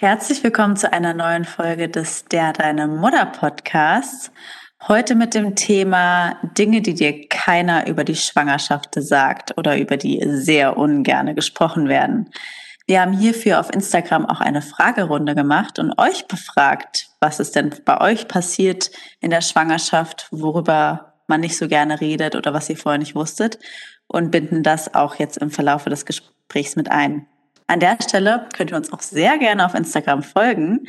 Herzlich willkommen zu einer neuen Folge des Der Deine Mutter Podcasts. Heute mit dem Thema Dinge, die dir keiner über die Schwangerschaft sagt oder über die sehr ungerne gesprochen werden. Wir haben hierfür auf Instagram auch eine Fragerunde gemacht und euch befragt, was ist denn bei euch passiert in der Schwangerschaft, worüber man nicht so gerne redet oder was ihr vorher nicht wusstet und binden das auch jetzt im Verlauf des Gesprächs mit ein. An der Stelle könnt ihr uns auch sehr gerne auf Instagram folgen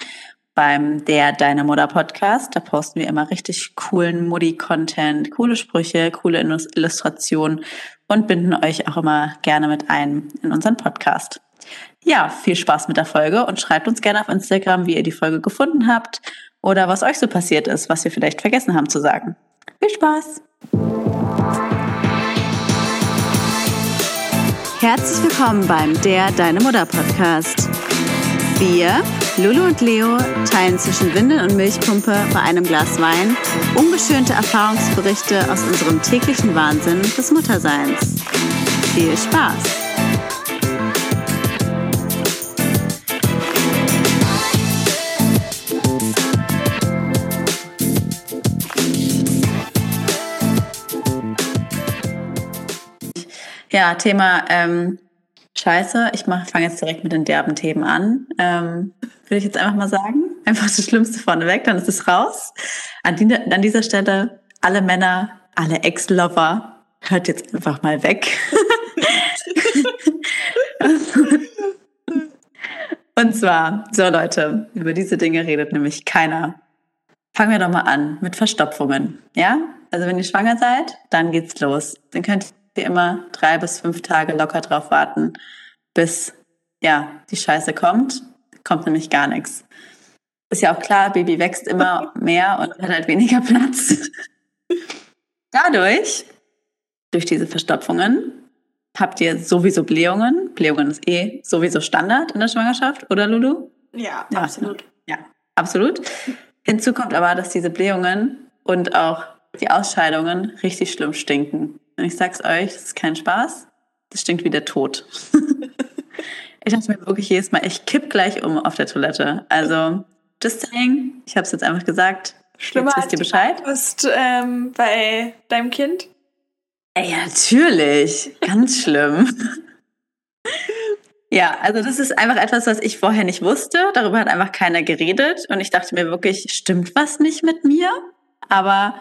beim Der Deine Mutter Podcast. Da posten wir immer richtig coolen Mutti-Content, coole Sprüche, coole Illustrationen und binden euch auch immer gerne mit ein in unseren Podcast. Ja, viel Spaß mit der Folge und schreibt uns gerne auf Instagram, wie ihr die Folge gefunden habt oder was euch so passiert ist, was wir vielleicht vergessen haben zu sagen. Viel Spaß! Herzlich willkommen beim Der Deine Mutter Podcast. Wir, Lulu und Leo, teilen zwischen Windel und Milchpumpe bei einem Glas Wein ungeschönte Erfahrungsberichte aus unserem täglichen Wahnsinn des Mutterseins. Viel Spaß! Ja, Thema ähm, Scheiße. Ich fange jetzt direkt mit den derben Themen an. Ähm, Würde ich jetzt einfach mal sagen. Einfach das Schlimmste vorneweg, dann ist es raus. An, die, an dieser Stelle alle Männer, alle Ex-Lover, hört jetzt einfach mal weg. Und zwar, so Leute, über diese Dinge redet nämlich keiner. Fangen wir doch mal an mit Verstopfungen. Ja? Also wenn ihr schwanger seid, dann geht's los. Dann könnt wir immer drei bis fünf Tage locker drauf warten, bis ja die Scheiße kommt. Kommt nämlich gar nichts. Ist ja auch klar, Baby wächst immer mehr und hat halt weniger Platz. Dadurch, durch diese Verstopfungen, habt ihr sowieso Blähungen. Blähungen ist eh sowieso Standard in der Schwangerschaft, oder Lulu? Ja, ja absolut. Ja, absolut. Hinzu kommt aber, dass diese Blähungen und auch die Ausscheidungen richtig schlimm stinken. Und ich sag's euch, das ist kein Spaß. Das stinkt wie der Tod. ich dachte mir wirklich jedes Mal, ich kipp gleich um auf der Toilette. Also, just saying, ich habe es jetzt einfach gesagt. Schlimmer jetzt wisst ihr Bescheid. Bist ähm, bei deinem Kind? Ey, natürlich. Ganz schlimm. Ja, also das ist einfach etwas, was ich vorher nicht wusste. Darüber hat einfach keiner geredet. Und ich dachte mir wirklich, stimmt was nicht mit mir? Aber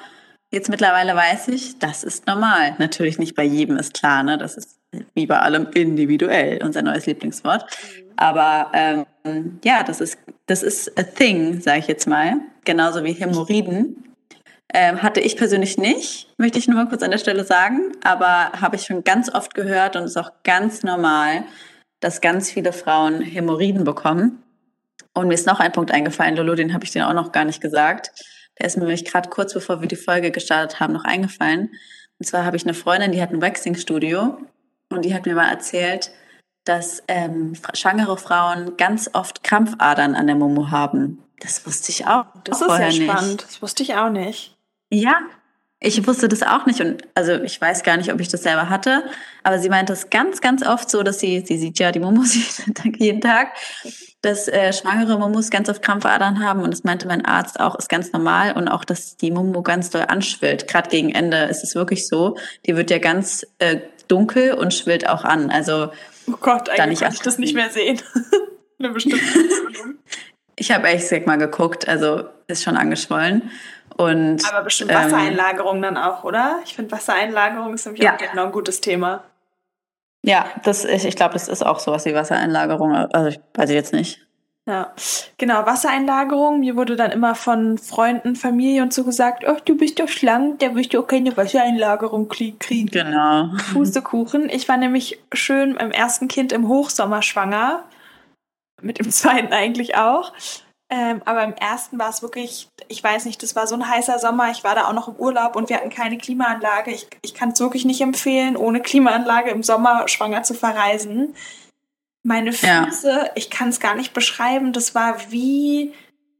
Jetzt mittlerweile weiß ich, das ist normal. Natürlich nicht bei jedem ist klar, ne? Das ist wie bei allem individuell, unser neues Lieblingswort. Aber ähm, ja, das ist, das ist a thing, sage ich jetzt mal. Genauso wie Hämorrhoiden. Ähm, hatte ich persönlich nicht, möchte ich nur mal kurz an der Stelle sagen, aber habe ich schon ganz oft gehört und ist auch ganz normal, dass ganz viele Frauen Hämorrhoiden bekommen. Und mir ist noch ein Punkt eingefallen, Lolo, den habe ich dir auch noch gar nicht gesagt. Der ist mir nämlich gerade kurz bevor wir die Folge gestartet haben noch eingefallen. Und zwar habe ich eine Freundin, die hat ein Waxing-Studio und die hat mir mal erzählt, dass ähm, schwangere Frauen ganz oft Krampfadern an der Momo haben. Das wusste ich auch. Das ist ja spannend. Nicht. Das wusste ich auch nicht. Ja, ich wusste das auch nicht und also ich weiß gar nicht, ob ich das selber hatte, aber sie meint das ganz, ganz oft so, dass sie, sie sieht ja die Momos jeden Tag, dass äh, schwangere Momos ganz oft Krampfadern haben und das meinte mein Arzt auch, ist ganz normal und auch, dass die Momo ganz doll anschwillt. Gerade gegen Ende ist es wirklich so. Die wird ja ganz äh, dunkel und schwillt auch an. Also oh Gott, eigentlich kann ich das nicht mehr sehen. Eine bestimmte Ich habe ehrlich gesagt mal geguckt, also ist schon angeschwollen. Und, Aber bestimmt Wassereinlagerung ähm, dann auch, oder? Ich finde Wassereinlagerung ist nämlich ja. auch genau ein gutes Thema. Ja, das, ich, ich glaube, das ist auch sowas wie Wassereinlagerung. Also ich weiß ich jetzt nicht. Ja, genau, Wassereinlagerung. Mir wurde dann immer von Freunden, Familie und so gesagt, ach, du bist doch schlank, der wirst du auch keine Wassereinlagerung kriegen. Genau. Pustekuchen. Ich war nämlich schön im ersten Kind im Hochsommer schwanger. Mit dem zweiten eigentlich auch. Ähm, aber im ersten war es wirklich, ich weiß nicht, das war so ein heißer Sommer. Ich war da auch noch im Urlaub und wir hatten keine Klimaanlage. Ich, ich kann es wirklich nicht empfehlen, ohne Klimaanlage im Sommer schwanger zu verreisen. Meine Füße, ja. ich kann es gar nicht beschreiben. Das war wie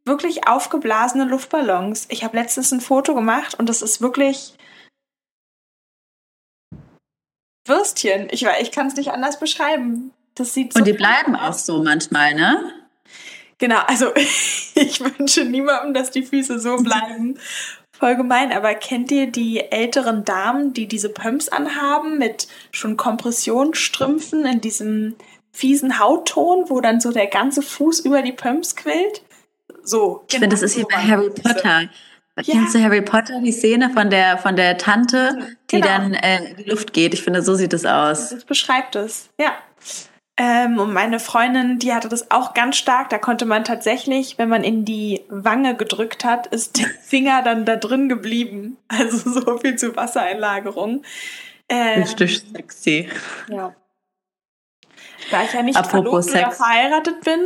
wirklich aufgeblasene Luftballons. Ich habe letztens ein Foto gemacht und das ist wirklich Würstchen. Ich, ich kann es nicht anders beschreiben. Das sieht so Und die bleiben auch so manchmal, ne? Genau, also ich wünsche niemandem, dass die Füße so bleiben. Voll gemein, aber kennt ihr die älteren Damen, die diese Pumps anhaben mit schon Kompressionsstrümpfen in diesem fiesen Hautton, wo dann so der ganze Fuß über die Pumps quillt? So. Ich genau finde, das ist so wie bei Harry Potter. Ja. Kennst du Harry Potter, die Szene von der, von der Tante, die genau. dann äh, in die Luft geht? Ich finde, so sieht es aus. Das beschreibt es, ja. Ähm, und meine Freundin, die hatte das auch ganz stark. Da konnte man tatsächlich, wenn man in die Wange gedrückt hat, ist der Finger dann da drin geblieben. Also so viel zu Wassereinlagerung. Ähm, Richtig sexy. Ja. Da ich ja nicht Apropos verlobt oder verheiratet bin,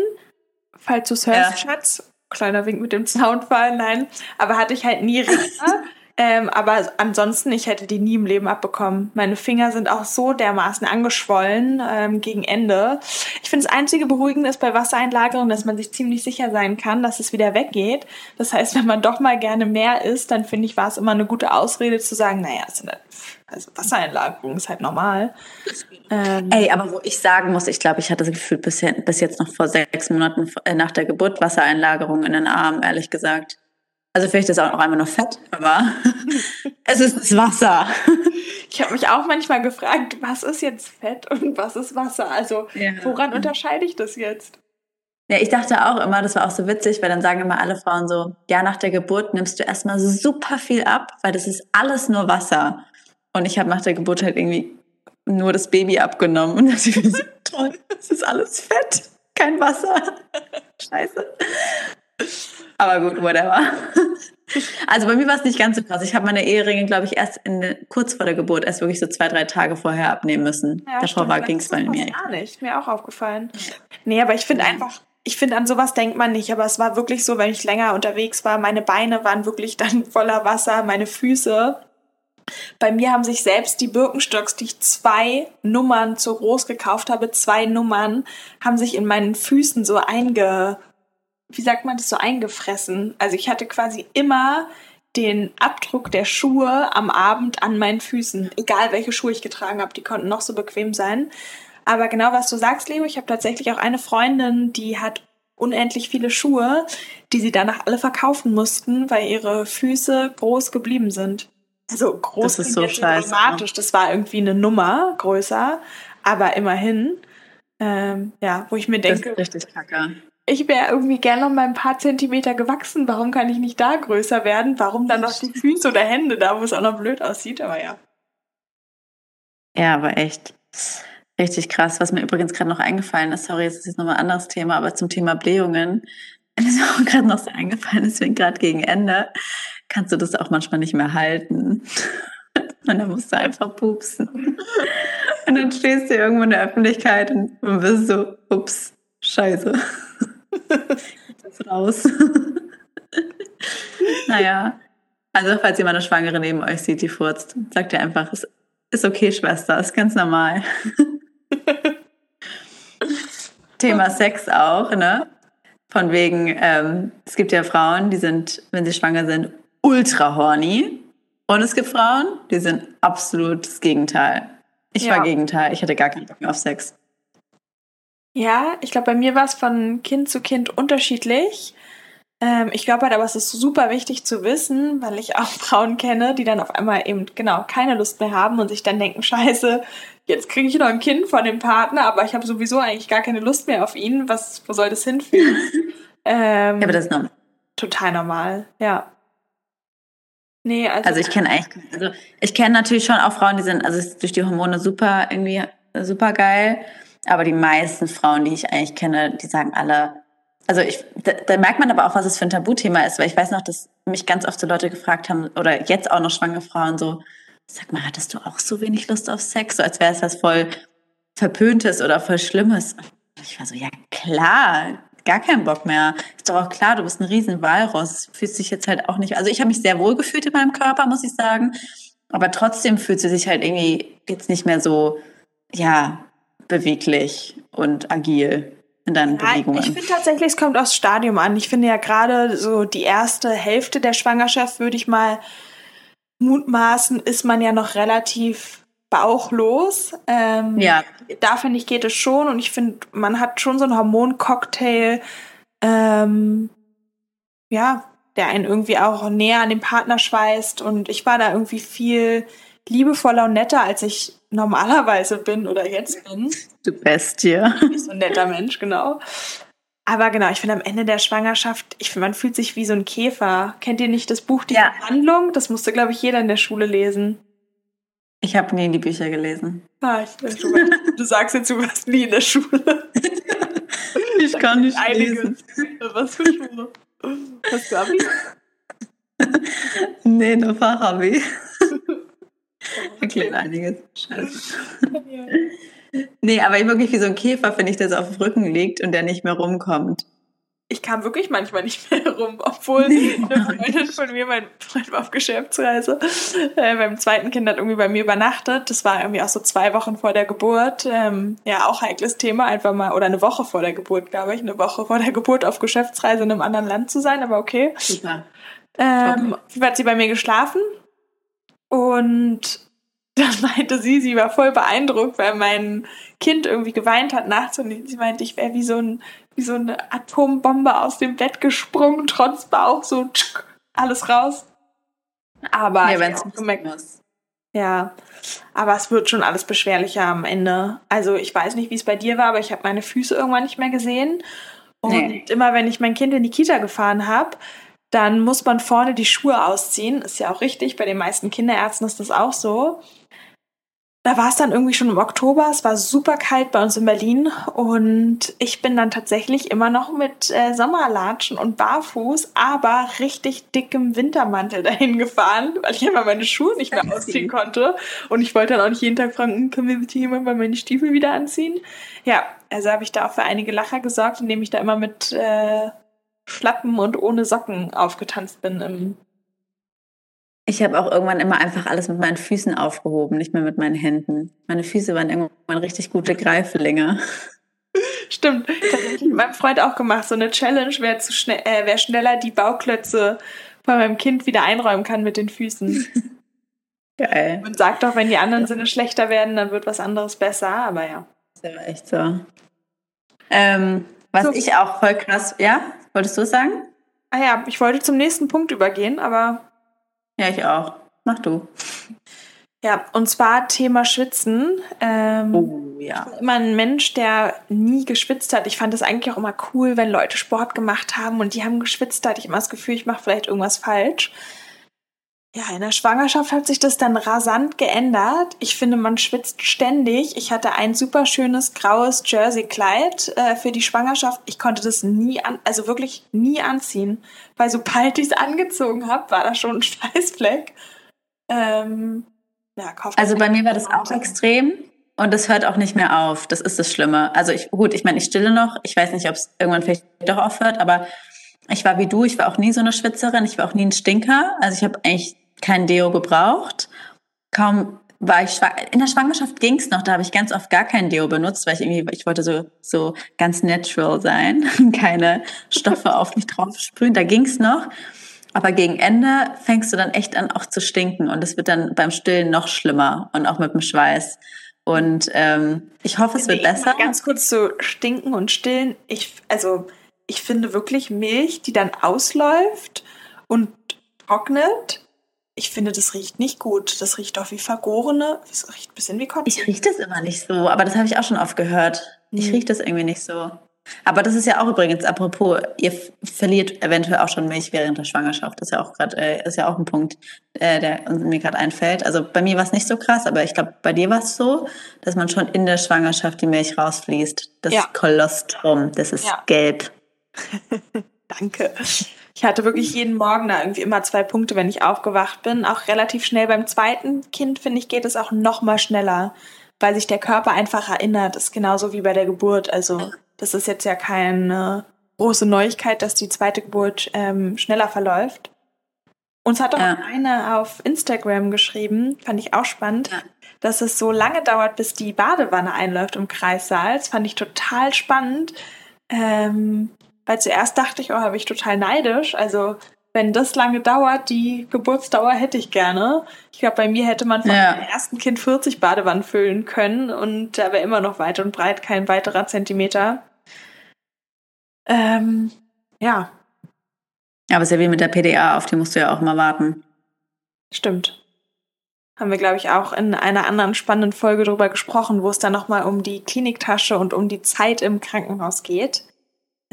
falls du es hörst, ja. Schatz, kleiner Wink mit dem Soundfall, nein, aber hatte ich halt nie Richter. Ähm, aber ansonsten, ich hätte die nie im Leben abbekommen. Meine Finger sind auch so dermaßen angeschwollen ähm, gegen Ende. Ich finde, das einzige Beruhigende ist bei Wassereinlagerung, dass man sich ziemlich sicher sein kann, dass es wieder weggeht. Das heißt, wenn man doch mal gerne mehr isst, dann finde ich, war es immer eine gute Ausrede zu sagen, naja, also Wassereinlagerung ist halt normal. Ähm, Ey, aber wo ich sagen muss, ich glaube, ich hatte das Gefühl bis, bis jetzt noch vor sechs Monaten äh, nach der Geburt Wassereinlagerung in den Armen, ehrlich gesagt. Also vielleicht ist es auch noch einmal nur Fett, aber es ist das Wasser. Ich habe mich auch manchmal gefragt, was ist jetzt Fett und was ist Wasser? Also ja. woran unterscheide ich das jetzt? Ja, ich dachte auch immer, das war auch so witzig, weil dann sagen immer alle Frauen so, ja, nach der Geburt nimmst du erstmal super viel ab, weil das ist alles nur Wasser. Und ich habe nach der Geburt halt irgendwie nur das Baby abgenommen und dachte mir so, toll, das ist alles Fett, kein Wasser. Scheiße. Aber gut, whatever. Also bei mir war es nicht ganz so krass. Ich habe meine Eheringe, glaube ich, erst in, kurz vor der Geburt, erst wirklich so zwei, drei Tage vorher abnehmen müssen. Ja, Davor ging es bei mir. Gar nicht, mir auch aufgefallen. Nee, aber ich finde einfach, ich finde, an sowas denkt man nicht, aber es war wirklich so, wenn ich länger unterwegs war, meine Beine waren wirklich dann voller Wasser, meine Füße. Bei mir haben sich selbst die Birkenstocks, die ich zwei Nummern zu groß gekauft habe, zwei Nummern, haben sich in meinen Füßen so einge wie sagt man das, so eingefressen. Also ich hatte quasi immer den Abdruck der Schuhe am Abend an meinen Füßen, egal welche Schuhe ich getragen habe, die konnten noch so bequem sein. Aber genau was du sagst, Leo, ich habe tatsächlich auch eine Freundin, die hat unendlich viele Schuhe, die sie danach alle verkaufen mussten, weil ihre Füße groß geblieben sind. Also groß das ist so scheiße. Dramatisch. Das war irgendwie eine Nummer größer, aber immerhin. Ähm, ja, wo ich mir denke, das ist richtig kacke ich wäre irgendwie gerne noch mal ein paar Zentimeter gewachsen. Warum kann ich nicht da größer werden? Warum dann noch die Füße oder Hände da, wo es auch noch blöd aussieht? Aber ja. Ja, aber echt richtig krass. Was mir übrigens gerade noch eingefallen ist, sorry, jetzt ist jetzt nochmal ein anderes Thema, aber zum Thema Blähungen. Das ist mir auch gerade noch so eingefallen, deswegen gerade gegen Ende kannst du das auch manchmal nicht mehr halten. Und dann musst du einfach pupsen. Und dann stehst du irgendwo in der Öffentlichkeit und bist so, ups, scheiße das raus. naja. Also, falls jemand eine Schwangere neben euch sieht, die furzt, sagt ihr einfach, es ist okay, Schwester, ist ganz normal. Thema Sex auch, ne? Von wegen, ähm, es gibt ja Frauen, die sind, wenn sie schwanger sind, ultra horny. Und es gibt Frauen, die sind absolut das Gegenteil. Ich ja. war Gegenteil, ich hatte gar keinen Bock mehr auf Sex. Ja, ich glaube, bei mir war es von Kind zu Kind unterschiedlich. Ähm, ich glaube halt aber, es ist super wichtig zu wissen, weil ich auch Frauen kenne, die dann auf einmal eben genau keine Lust mehr haben und sich dann denken, scheiße, jetzt kriege ich noch ein Kind von dem Partner, aber ich habe sowieso eigentlich gar keine Lust mehr auf ihn. Was, wo soll das hinführen? ähm, ja, aber das ist normal. Total normal, ja. Nee, also, also ich kenne eigentlich, also ich kenne natürlich schon auch Frauen, die sind also durch die Hormone super irgendwie super geil. Aber die meisten Frauen, die ich eigentlich kenne, die sagen alle, also ich, da, da merkt man aber auch, was es für ein Tabuthema ist, weil ich weiß noch, dass mich ganz oft so Leute gefragt haben, oder jetzt auch noch schwangere Frauen so, sag mal, hattest du auch so wenig Lust auf Sex? So als wäre es was voll Verpöntes oder voll Schlimmes. Und ich war so, ja klar, gar keinen Bock mehr. Ist doch auch klar, du bist ein riesen Walross. Fühlst dich jetzt halt auch nicht, also ich habe mich sehr wohl gefühlt in meinem Körper, muss ich sagen. Aber trotzdem fühlt sie sich halt irgendwie jetzt nicht mehr so, ja, beweglich und agil in deinen ja, Bewegungen. Ich finde tatsächlich, es kommt aufs Stadium an. Ich finde ja gerade so die erste Hälfte der Schwangerschaft, würde ich mal mutmaßen, ist man ja noch relativ bauchlos. Ähm, ja. Da finde ich, geht es schon. Und ich finde, man hat schon so einen Hormoncocktail ähm, ja, der einen irgendwie auch näher an den Partner schweißt. Und ich war da irgendwie viel liebevoller und netter, als ich normalerweise bin oder jetzt bin. Du Bestie. Nicht so ein netter Mensch, genau. Aber genau, ich finde am Ende der Schwangerschaft, ich finde, man fühlt sich wie so ein Käfer. Kennt ihr nicht das Buch Die ja. Verhandlung? Das musste, glaube ich, jeder in der Schule lesen. Ich habe nie die Bücher gelesen. Ah, ich du, du sagst jetzt, du warst nie in der Schule. ich kann nicht lesen. Was für Schule? Hast du Abi? nee, nur Fachabi. Erklärt einiges. Scheiße. Nee, aber wirklich wie so ein Käfer, finde ich, der so auf dem Rücken liegt und der nicht mehr rumkommt. Ich kam wirklich manchmal nicht mehr rum, obwohl eine Freundin von mir, mein Freund war auf Geschäftsreise, äh, beim zweiten Kind hat irgendwie bei mir übernachtet. Das war irgendwie auch so zwei Wochen vor der Geburt. Ähm, ja, auch heikles Thema, einfach mal, oder eine Woche vor der Geburt, glaube ich, eine Woche vor der Geburt auf Geschäftsreise in einem anderen Land zu sein, aber okay. Super. Ähm, okay. Hat sie bei mir geschlafen und dann meinte sie, sie war voll beeindruckt, weil mein Kind irgendwie geweint hat nachts und sie meinte, ich wäre wie so ein wie so eine Atombombe aus dem Bett gesprungen, trotz Bauch, so tschuk, alles raus. Aber ja, wenn es gemerkt muss. Ja, aber es wird schon alles beschwerlicher am Ende. Also ich weiß nicht, wie es bei dir war, aber ich habe meine Füße irgendwann nicht mehr gesehen. Und nee. immer wenn ich mein Kind in die Kita gefahren habe, dann muss man vorne die Schuhe ausziehen. Ist ja auch richtig, bei den meisten Kinderärzten ist das auch so da war es dann irgendwie schon im Oktober. Es war super kalt bei uns in Berlin und ich bin dann tatsächlich immer noch mit äh, Sommerlatschen und barfuß, aber richtig dickem Wintermantel dahin gefahren, weil ich einfach meine Schuhe nicht mehr ausziehen konnte. Und ich wollte dann auch nicht jeden Tag fragen, hm, können wir bitte jemand mal meine Stiefel wieder anziehen? Ja, also habe ich da auch für einige Lacher gesorgt, indem ich da immer mit äh, Schlappen und ohne Socken aufgetanzt bin im ich habe auch irgendwann immer einfach alles mit meinen Füßen aufgehoben, nicht mehr mit meinen Händen. Meine Füße waren irgendwann richtig gute Greifelinge. Stimmt, das habe ich mit meinem Freund auch gemacht. So eine Challenge, wer, zu schnell, äh, wer schneller die Bauklötze von meinem Kind wieder einräumen kann mit den Füßen. Geil. Man sagt doch, wenn die anderen Sinne schlechter werden, dann wird was anderes besser, aber ja. Das ist ja echt so. Ähm, was so. ich auch voll krass, ja? Wolltest du sagen? Ah ja, ich wollte zum nächsten Punkt übergehen, aber ja, ich auch. Mach du. Ja, und zwar Thema Schwitzen. Ähm, oh, ja. Ich bin immer ein Mensch, der nie geschwitzt hat. Ich fand es eigentlich auch immer cool, wenn Leute Sport gemacht haben und die haben geschwitzt. Da hatte ich immer das Gefühl, ich mache vielleicht irgendwas falsch. Ja, in der Schwangerschaft hat sich das dann rasant geändert. Ich finde, man schwitzt ständig. Ich hatte ein super schönes graues Jersey-Kleid äh, für die Schwangerschaft. Ich konnte das nie an, also wirklich nie anziehen, weil sobald ich es angezogen habe, war da schon ein Schweißfleck. Ähm, ja, also bei mir war das auch extrem und das hört auch nicht mehr auf. Das ist das Schlimme. Also ich, gut, ich meine, ich stille noch. Ich weiß nicht, ob es irgendwann vielleicht doch aufhört, aber ich war wie du. Ich war auch nie so eine Schwitzerin. Ich war auch nie ein Stinker. Also ich habe eigentlich kein Deo gebraucht. Kaum war ich. In der Schwangerschaft ging es noch, da habe ich ganz oft gar kein Deo benutzt, weil ich irgendwie, ich wollte so, so ganz natural sein, keine Stoffe auf mich drauf sprühen. Da ging es noch. Aber gegen Ende fängst du dann echt an, auch zu stinken. Und es wird dann beim Stillen noch schlimmer und auch mit dem Schweiß. Und ähm, ich hoffe, es wird nee, besser. Ganz kurz zu stinken und stillen. Ich, also, ich finde wirklich Milch, die dann ausläuft und trocknet, ich finde, das riecht nicht gut. Das riecht doch wie vergorene. Das riecht ein bisschen wie Kotze. Ich rieche das immer nicht so, aber das habe ich auch schon oft gehört. Ich rieche das irgendwie nicht so. Aber das ist ja auch übrigens, apropos, ihr verliert eventuell auch schon Milch während der Schwangerschaft. Das ist ja auch gerade, äh, ist ja auch ein Punkt, äh, der mir gerade einfällt. Also bei mir war es nicht so krass, aber ich glaube, bei dir war es so, dass man schon in der Schwangerschaft die Milch rausfließt. Das ja. Kolostrum, das ist ja. gelb. Danke. Ich hatte wirklich jeden Morgen da irgendwie immer zwei Punkte, wenn ich aufgewacht bin. Auch relativ schnell beim zweiten Kind, finde ich, geht es auch noch mal schneller, weil sich der Körper einfach erinnert. Das ist genauso wie bei der Geburt. Also das ist jetzt ja keine große Neuigkeit, dass die zweite Geburt ähm, schneller verläuft. Uns hat auch ja. eine auf Instagram geschrieben, fand ich auch spannend, ja. dass es so lange dauert, bis die Badewanne einläuft im Kreissaal. Das fand ich total spannend. Ähm, weil zuerst dachte ich, oh, habe ich total neidisch. Also wenn das lange dauert, die Geburtsdauer hätte ich gerne. Ich glaube, bei mir hätte man von ja. dem ersten Kind 40 Badewannen füllen können und da wäre immer noch weit und breit kein weiterer Zentimeter. Ähm, ja. Aber es ist ja wie mit der PDA, auf die musst du ja auch mal warten. Stimmt. Haben wir, glaube ich, auch in einer anderen spannenden Folge drüber gesprochen, wo es dann nochmal um die Kliniktasche und um die Zeit im Krankenhaus geht.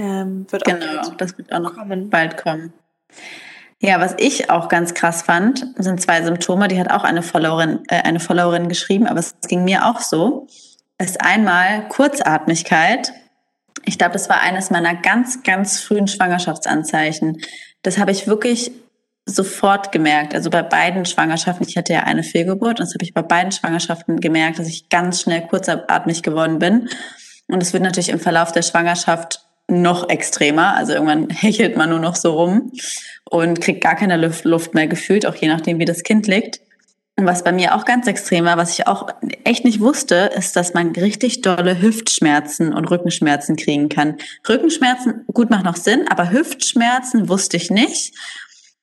Ähm, wird genau, auch das wird auch noch kommen. bald kommen. Ja, was ich auch ganz krass fand, sind zwei Symptome. Die hat auch eine Followerin, äh, eine Followerin geschrieben, aber es ging mir auch so. Ist einmal Kurzatmigkeit. Ich glaube, das war eines meiner ganz, ganz frühen Schwangerschaftsanzeichen. Das habe ich wirklich sofort gemerkt. Also bei beiden Schwangerschaften, ich hatte ja eine Fehlgeburt und das habe ich bei beiden Schwangerschaften gemerkt, dass ich ganz schnell kurzatmig geworden bin. Und es wird natürlich im Verlauf der Schwangerschaft noch extremer. Also irgendwann hechelt man nur noch so rum und kriegt gar keine Luft mehr gefühlt, auch je nachdem, wie das Kind liegt. Und was bei mir auch ganz extrem war, was ich auch echt nicht wusste, ist, dass man richtig dolle Hüftschmerzen und Rückenschmerzen kriegen kann. Rückenschmerzen, gut, macht noch Sinn, aber Hüftschmerzen wusste ich nicht.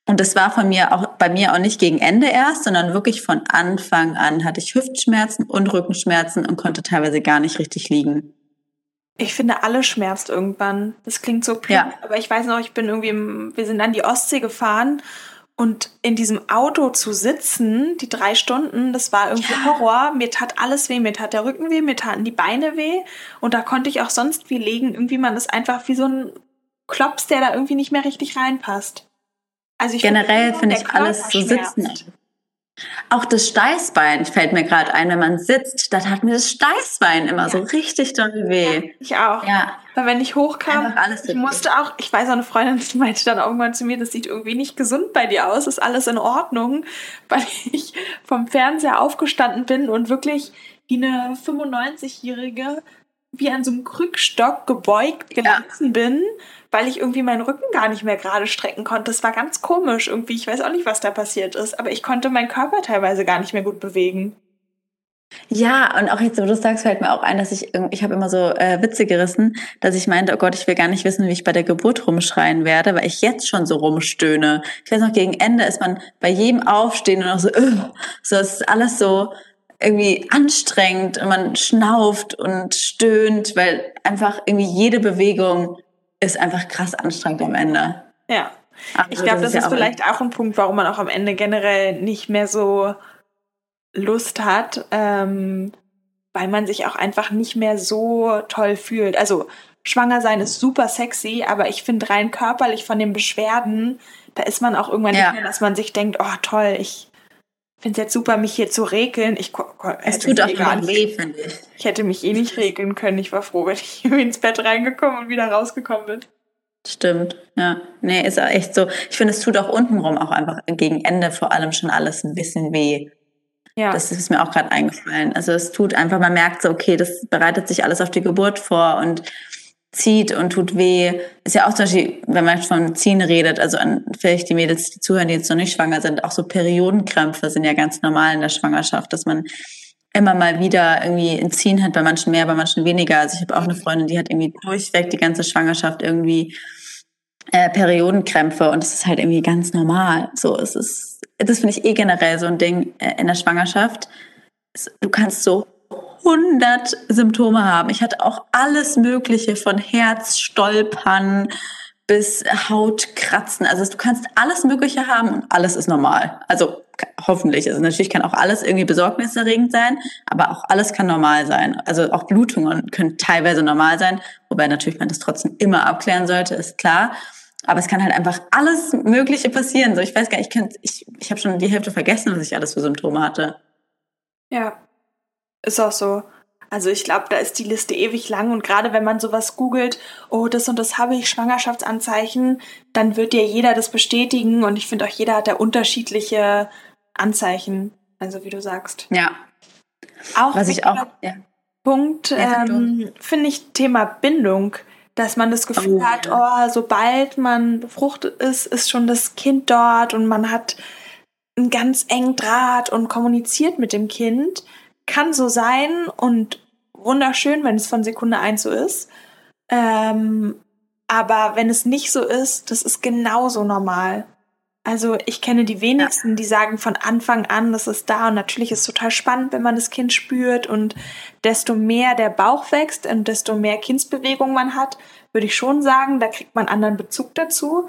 Und das war von mir auch bei mir auch nicht gegen Ende erst, sondern wirklich von Anfang an hatte ich Hüftschmerzen und Rückenschmerzen und konnte teilweise gar nicht richtig liegen. Ich finde, alle schmerzt irgendwann. Das klingt so plump, ja. aber ich weiß noch, ich bin irgendwie, im, wir sind an die Ostsee gefahren und in diesem Auto zu sitzen, die drei Stunden, das war irgendwie ja. Horror. Mir tat alles weh, mir tat der Rücken weh, mir taten die Beine weh und da konnte ich auch sonst wie legen. Irgendwie man ist einfach wie so ein Klops, der da irgendwie nicht mehr richtig reinpasst. Also ich Generell finde ich alles so sitzen. Auch das Steißbein fällt mir gerade ein, wenn man sitzt, da tat mir das Steißbein immer ja. so richtig doll weh. Ja, ich auch. Ja. Weil wenn ich hochkam, ich musste auch, ich weiß auch eine Freundin, meinte dann irgendwann zu mir, das sieht irgendwie nicht gesund bei dir aus, ist alles in Ordnung, weil ich vom Fernseher aufgestanden bin und wirklich wie eine 95-Jährige wie an so einem Krückstock gebeugt gewachsen ja. bin weil ich irgendwie meinen Rücken gar nicht mehr gerade strecken konnte. Das war ganz komisch irgendwie. Ich weiß auch nicht, was da passiert ist, aber ich konnte meinen Körper teilweise gar nicht mehr gut bewegen. Ja, und auch jetzt, wo du sagst, fällt mir auch ein, dass ich, ich habe immer so äh, Witze gerissen, dass ich meinte, oh Gott, ich will gar nicht wissen, wie ich bei der Geburt rumschreien werde, weil ich jetzt schon so rumstöhne. Ich weiß noch, gegen Ende ist man bei jedem Aufstehen und auch so, uh, so, es ist alles so irgendwie anstrengend und man schnauft und stöhnt, weil einfach irgendwie jede Bewegung ist einfach krass anstrengend am Ende. Ja. Also ich glaube, das, das ist, ja vielleicht auch ein Punkt, warum man auch am Ende generell nicht mehr so Lust hat, ähm, weil man sich auch einfach nicht mehr so toll fühlt. Also schwanger sein ist super sexy, aber ich finde rein körperlich von den Beschwerden, da ist man auch irgendwann ja. nicht mehr, dass man sich denkt, oh toll, ich finde es jetzt super, mich hier zu regeln. Ich, es tut auch gar weh, finde ich. Ich hätte mich eh nicht regeln können. Ich war froh, wenn ich ins Bett reingekommen und wieder rausgekommen bin. Stimmt, ja. Nee, ist echt so. Ich finde, es tut auch untenrum auch einfach gegen Ende vor allem schon alles ein bisschen weh. Ja. Das ist mir auch gerade eingefallen. Also es tut einfach, man merkt so, okay, das bereitet sich alles auf die Geburt vor und zieht und tut weh. Ist ja auch zum Beispiel, wenn man von Ziehen redet, also an vielleicht die Mädels, die zuhören, die jetzt noch nicht schwanger sind, auch so Periodenkrämpfe sind ja ganz normal in der Schwangerschaft, dass man immer mal wieder irgendwie ein Ziehen hat, bei manchen mehr, bei manchen weniger. Also ich habe auch eine Freundin, die hat irgendwie durchweg die ganze Schwangerschaft irgendwie äh, Periodenkrämpfe und das ist halt irgendwie ganz normal. So, es ist, das finde ich eh generell so ein Ding äh, in der Schwangerschaft. Du kannst so 100 Symptome haben. Ich hatte auch alles Mögliche von Herzstolpern bis Hautkratzen. Also du kannst alles Mögliche haben und alles ist normal. Also hoffentlich. Also natürlich kann auch alles irgendwie besorgniserregend sein, aber auch alles kann normal sein. Also auch Blutungen können teilweise normal sein, wobei natürlich man das trotzdem immer abklären sollte, ist klar. Aber es kann halt einfach alles Mögliche passieren. So, ich weiß gar nicht, ich, ich, ich habe schon die Hälfte vergessen, was ich alles für Symptome hatte. Ja, ist auch so. Also ich glaube, da ist die Liste ewig lang und gerade wenn man sowas googelt, oh, das und das habe ich, Schwangerschaftsanzeichen, dann wird dir jeder das bestätigen und ich finde auch jeder hat da unterschiedliche Anzeichen, also wie du sagst. Ja. Auch was ich auch ja. Punkt ähm, finde ich Thema Bindung, dass man das Gefühl oh, hat, ja. oh, sobald man befruchtet ist, ist schon das Kind dort und man hat einen ganz engen Draht und kommuniziert mit dem Kind kann so sein und wunderschön, wenn es von Sekunde eins so ist. Ähm, aber wenn es nicht so ist, das ist genauso normal. Also ich kenne die wenigsten, die sagen von Anfang an, das ist da. Und natürlich ist es total spannend, wenn man das Kind spürt. Und desto mehr der Bauch wächst und desto mehr Kindsbewegung man hat, würde ich schon sagen, da kriegt man anderen Bezug dazu.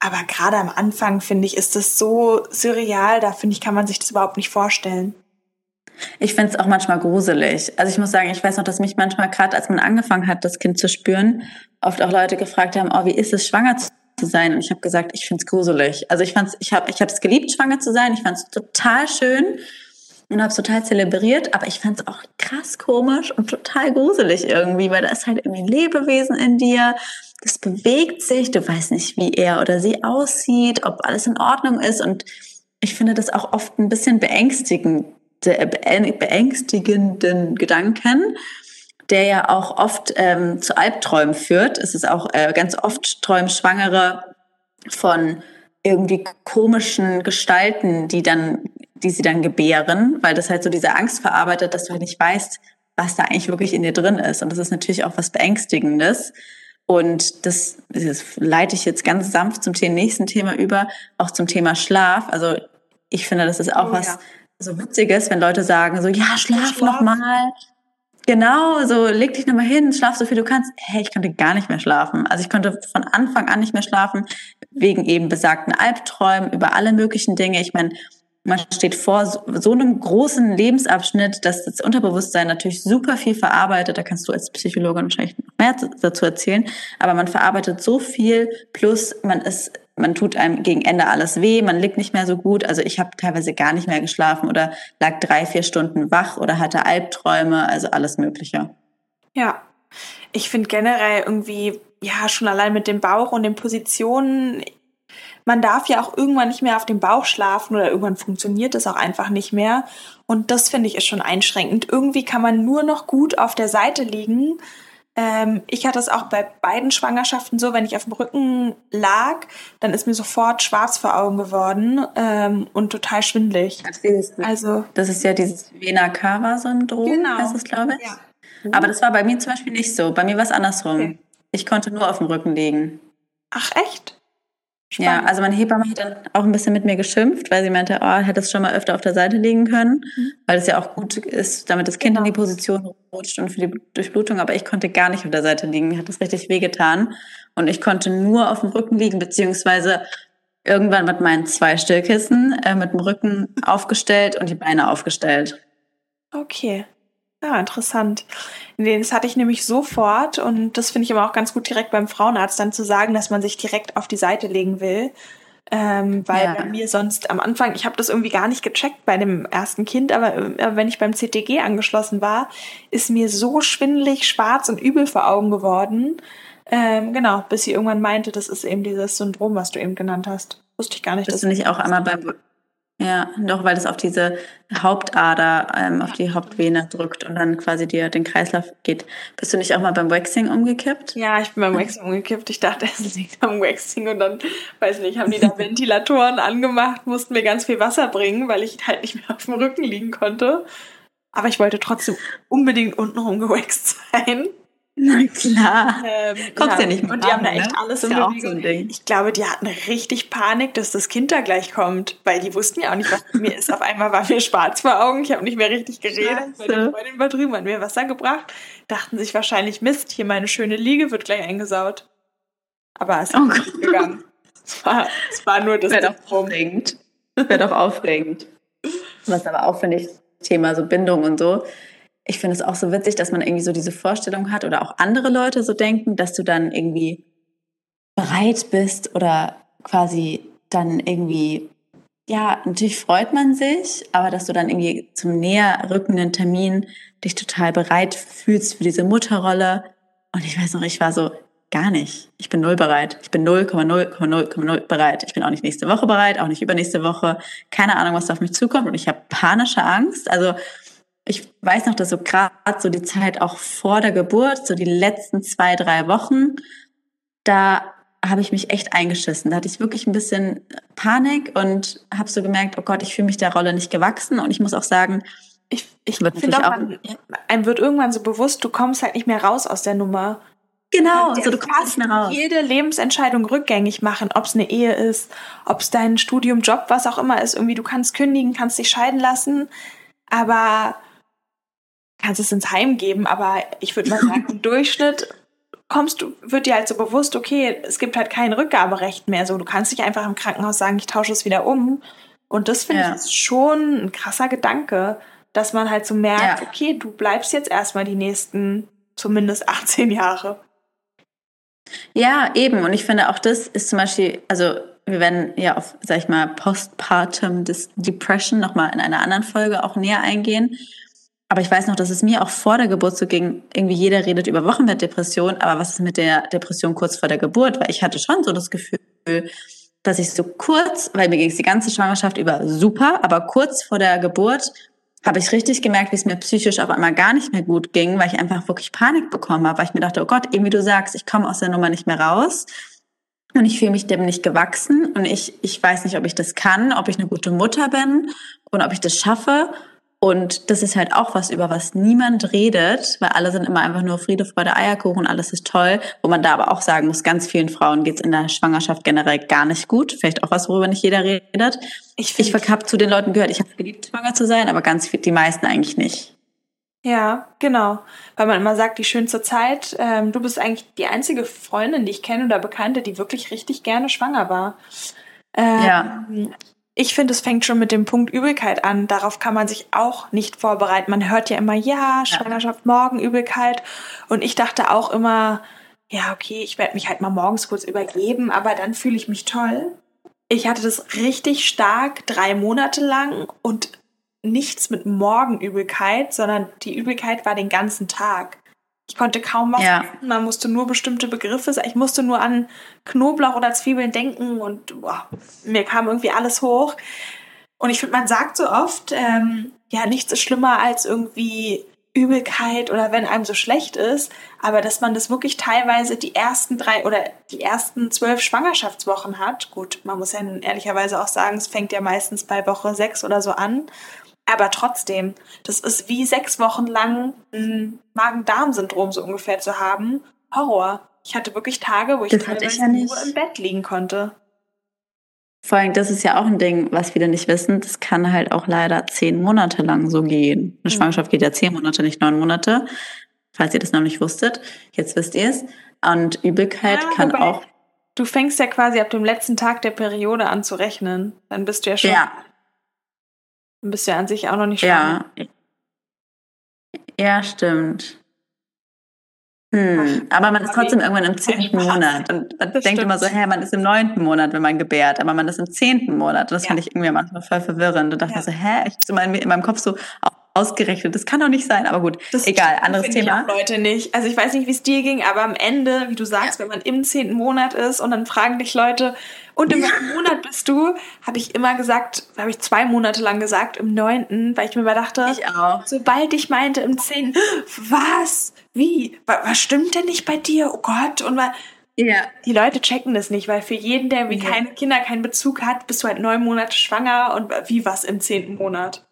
Aber gerade am Anfang, finde ich, ist das so surreal, da finde ich, kann man sich das überhaupt nicht vorstellen. Ich finde es auch manchmal gruselig. Also ich muss sagen, ich weiß noch, dass mich manchmal gerade, als man angefangen hat, das Kind zu spüren, oft auch Leute gefragt haben, oh, wie ist es, schwanger zu sein. Und ich habe gesagt, ich finde es gruselig. Also ich fand's, ich habe ich es geliebt, schwanger zu sein. Ich fand es total schön und habe es total zelebriert, aber ich fand es auch krass komisch und total gruselig irgendwie, weil da ist halt irgendwie ein Lebewesen in dir, das bewegt sich, du weißt nicht, wie er oder sie aussieht, ob alles in Ordnung ist und ich finde das auch oft ein bisschen beängstigend, beängstigenden Gedanken, der ja auch oft ähm, zu Albträumen führt. Es ist auch äh, ganz oft träumen Schwangere von irgendwie komischen Gestalten, die dann, die sie dann gebären, weil das halt so diese Angst verarbeitet, dass du halt nicht weißt, was da eigentlich wirklich in dir drin ist. Und das ist natürlich auch was Beängstigendes. Und das, das leite ich jetzt ganz sanft zum nächsten Thema über, auch zum Thema Schlaf. Also ich finde, das ist auch oh, was ja. So Witziges, wenn Leute sagen so, ja, schlaf, schlaf. noch mal, Genau, so leg dich nochmal hin, schlaf so viel du kannst. Hey, ich konnte gar nicht mehr schlafen. Also ich konnte von Anfang an nicht mehr schlafen, wegen eben besagten Albträumen über alle möglichen Dinge. Ich meine, man steht vor so, so einem großen Lebensabschnitt, dass das Unterbewusstsein natürlich super viel verarbeitet. Da kannst du als Psychologin wahrscheinlich noch mehr dazu erzählen. Aber man verarbeitet so viel, plus man ist man tut einem gegen Ende alles weh, man liegt nicht mehr so gut. Also ich habe teilweise gar nicht mehr geschlafen oder lag drei, vier Stunden wach oder hatte Albträume, also alles Mögliche. Ja, ich finde generell irgendwie, ja, schon allein mit dem Bauch und den Positionen, man darf ja auch irgendwann nicht mehr auf dem Bauch schlafen oder irgendwann funktioniert das auch einfach nicht mehr. Und das finde ich ist schon einschränkend. Irgendwie kann man nur noch gut auf der Seite liegen ähm, ich hatte es auch bei beiden Schwangerschaften so, wenn ich auf dem Rücken lag, dann ist mir sofort schwarz vor Augen geworden ähm, und total schwindlig. Also das ist ja dieses Vena-Cava-Syndrom, genau. heißt es, glaube ich. Ja. Aber das war bei mir zum Beispiel nicht so. Bei mir war es andersrum. Okay. Ich konnte nur auf dem Rücken liegen. Ach echt? Spannend. Ja, also meine Hebamme hat dann auch ein bisschen mit mir geschimpft, weil sie meinte, oh, hätte es schon mal öfter auf der Seite liegen können, mhm. weil es ja auch gut ist, damit das Kind genau. in die Position rutscht und für die Durchblutung. Aber ich konnte gar nicht auf der Seite liegen. Hat das richtig wehgetan. Und ich konnte nur auf dem Rücken liegen, beziehungsweise irgendwann mit meinen zwei Stillkissen äh, mit dem Rücken aufgestellt und die Beine aufgestellt. Okay. Ja, interessant. Das hatte ich nämlich sofort und das finde ich immer auch ganz gut direkt beim Frauenarzt dann zu sagen, dass man sich direkt auf die Seite legen will. Ähm, weil ja. bei mir sonst am Anfang, ich habe das irgendwie gar nicht gecheckt bei dem ersten Kind, aber äh, wenn ich beim CTG angeschlossen war, ist mir so schwindelig, schwarz und übel vor Augen geworden. Ähm, genau, bis sie irgendwann meinte, das ist eben dieses Syndrom, was du eben genannt hast. Wusste ich gar nicht. Bist du nicht auch einmal beim ja, doch, weil das auf diese Hauptader, ähm, auf die Hauptvene drückt und dann quasi dir den Kreislauf geht. Bist du nicht auch mal beim Waxing umgekippt? Ja, ich bin beim Waxing umgekippt. Ich dachte, es liegt am Waxing und dann, weiß nicht, haben die da Ventilatoren angemacht, mussten mir ganz viel Wasser bringen, weil ich halt nicht mehr auf dem Rücken liegen konnte. Aber ich wollte trotzdem unbedingt untenrum gewaxt sein. Na klar. Ähm, Kommst ja, ja nicht mehr Und die haben da echt ne? alles in ja Bewegung. So ich glaube, die hatten richtig Panik, dass das Kind da gleich kommt, weil die wussten ja auch nicht, was mir ist. Auf einmal war mir schwarz vor Augen, ich habe nicht mehr richtig geredet. Meine Freundin war drüben, hat mir Wasser gebracht, dachten sich wahrscheinlich, Mist, hier meine schöne Liege wird gleich eingesaut. Aber es ist oh nicht gegangen. Es war, es war nur das. Wäre doch aufregend. Wäre doch aufregend. Was aber auch, finde ich, Thema so Bindung und so ich finde es auch so witzig, dass man irgendwie so diese Vorstellung hat oder auch andere Leute so denken, dass du dann irgendwie bereit bist oder quasi dann irgendwie, ja, natürlich freut man sich, aber dass du dann irgendwie zum näher rückenden Termin dich total bereit fühlst für diese Mutterrolle. Und ich weiß noch, ich war so, gar nicht. Ich bin null bereit. Ich bin 0,0,0,0 bereit. Ich bin auch nicht nächste Woche bereit, auch nicht übernächste Woche. Keine Ahnung, was da auf mich zukommt. Und ich habe panische Angst. Also ich weiß noch, dass so gerade so die Zeit auch vor der Geburt, so die letzten zwei, drei Wochen, da habe ich mich echt eingeschissen. Da hatte ich wirklich ein bisschen Panik und habe so gemerkt, oh Gott, ich fühle mich der Rolle nicht gewachsen. Und ich muss auch sagen, ich, ich finde auch, man, einem wird irgendwann so bewusst, du kommst halt nicht mehr raus aus der Nummer. Genau, so du raus. Jede Lebensentscheidung rückgängig machen, ob es eine Ehe ist, ob es dein Studium, Job, was auch immer ist. Irgendwie, du kannst kündigen, kannst dich scheiden lassen, aber kannst es ins Heim geben. Aber ich würde mal sagen, im Durchschnitt kommst du, wird dir halt so bewusst, okay, es gibt halt kein Rückgaberecht mehr. So, du kannst nicht einfach im Krankenhaus sagen, ich tausche es wieder um. Und das finde ja. ich schon ein krasser Gedanke, dass man halt so merkt, ja. okay, du bleibst jetzt erstmal die nächsten zumindest 18 Jahre. Ja, eben. Und ich finde auch das ist zum Beispiel, also wir werden ja auf, sag ich mal, Postpartum Depression nochmal in einer anderen Folge auch näher eingehen. Aber ich weiß noch, dass es mir auch vor der Geburt so ging, irgendwie jeder redet über Wochenbettdepression, aber was ist mit der Depression kurz vor der Geburt? Weil ich hatte schon so das Gefühl, dass ich so kurz, weil mir ging es die ganze Schwangerschaft über super, aber kurz vor der Geburt habe ich richtig gemerkt, wie es mir psychisch auf einmal gar nicht mehr gut ging, weil ich einfach wirklich Panik bekommen habe, weil ich mir dachte, oh Gott, eben wie du sagst, ich komme aus der Nummer nicht mehr raus. Und ich fühle mich dem nicht gewachsen. Und ich, ich weiß nicht, ob ich das kann, ob ich eine gute Mutter bin und ob ich das schaffe und das ist halt auch was, über was niemand redet, weil alle sind immer einfach nur Friede, Freude, Eierkuchen, alles ist toll. Wo man da aber auch sagen muss, ganz vielen Frauen geht's in der Schwangerschaft generell gar nicht gut. Vielleicht auch was, worüber nicht jeder redet. Ich, ich habe zu den Leuten gehört, ich habe geliebt, schwanger zu sein, aber ganz viel, die meisten eigentlich nicht. Ja, genau. Weil man immer sagt, die schönste Zeit, ähm, du bist eigentlich die einzige Freundin, die ich kenne oder Bekannte, die wirklich richtig gerne schwanger war. Ähm, ja ich finde, es fängt schon mit dem Punkt Übelkeit an. Darauf kann man sich auch nicht vorbereiten. Man hört ja immer, ja, Schwangerschaft morgen, Übelkeit. Und ich dachte auch immer, ja, okay, ich werde mich halt mal morgens kurz übergeben, aber dann fühle ich mich toll. Ich hatte das richtig stark drei Monate lang und nichts mit Morgenübelkeit, sondern die Übelkeit war den ganzen Tag. Ich konnte kaum was ja. Man musste nur bestimmte Begriffe sagen. Ich musste nur an Knoblauch oder Zwiebeln denken und boah, mir kam irgendwie alles hoch. Und ich finde, man sagt so oft, ähm, ja, nichts ist schlimmer als irgendwie Übelkeit oder wenn einem so schlecht ist, aber dass man das wirklich teilweise die ersten drei oder die ersten zwölf Schwangerschaftswochen hat. Gut, man muss ja ehrlicherweise auch sagen, es fängt ja meistens bei Woche sechs oder so an. Aber trotzdem, das ist wie sechs Wochen lang ein Magen-Darm-Syndrom so ungefähr zu haben. Horror. Ich hatte wirklich Tage, wo ich das teilweise ich ja nur im Bett liegen konnte. Vor allem, das ist ja auch ein Ding, was viele nicht wissen. Das kann halt auch leider zehn Monate lang so gehen. Eine mhm. Schwangerschaft geht ja zehn Monate, nicht neun Monate. Falls ihr das noch nicht wusstet. Jetzt wisst ihr es. Und Übelkeit ja, kann auch. Du fängst ja quasi ab dem letzten Tag der Periode an zu rechnen. Dann bist du ja schon ja. Dann bist du ja an sich auch noch nicht schwanger. Ja. Ja, stimmt. Hm. Aber man ist trotzdem irgendwann im zehnten Monat. Und man denkt stimmt. immer so, hä, man ist im neunten Monat, wenn man gebärt, aber man ist im zehnten Monat. Und das ja. fand ich irgendwie manchmal voll verwirrend. Und dachte ja. so, hä, ich so in meinem Kopf so, ausgerechnet. Das kann doch nicht sein, aber gut, das egal, anderes Thema. Ich Leute nicht. Also ich weiß nicht, wie es dir ging, aber am Ende, wie du sagst, ja. wenn man im zehnten Monat ist und dann fragen dich Leute, und im welchem Monat bist du? Habe ich immer gesagt, habe ich zwei Monate lang gesagt, im neunten, weil ich mir immer dachte, ich auch. sobald ich meinte im zehnten, was? Wie? Was, was stimmt denn nicht bei dir? Oh Gott. Und mal, ja. Die Leute checken das nicht, weil für jeden, der wie ja. keine Kinder, keinen Bezug hat, bist du halt neun Monate schwanger und wie was im zehnten Monat.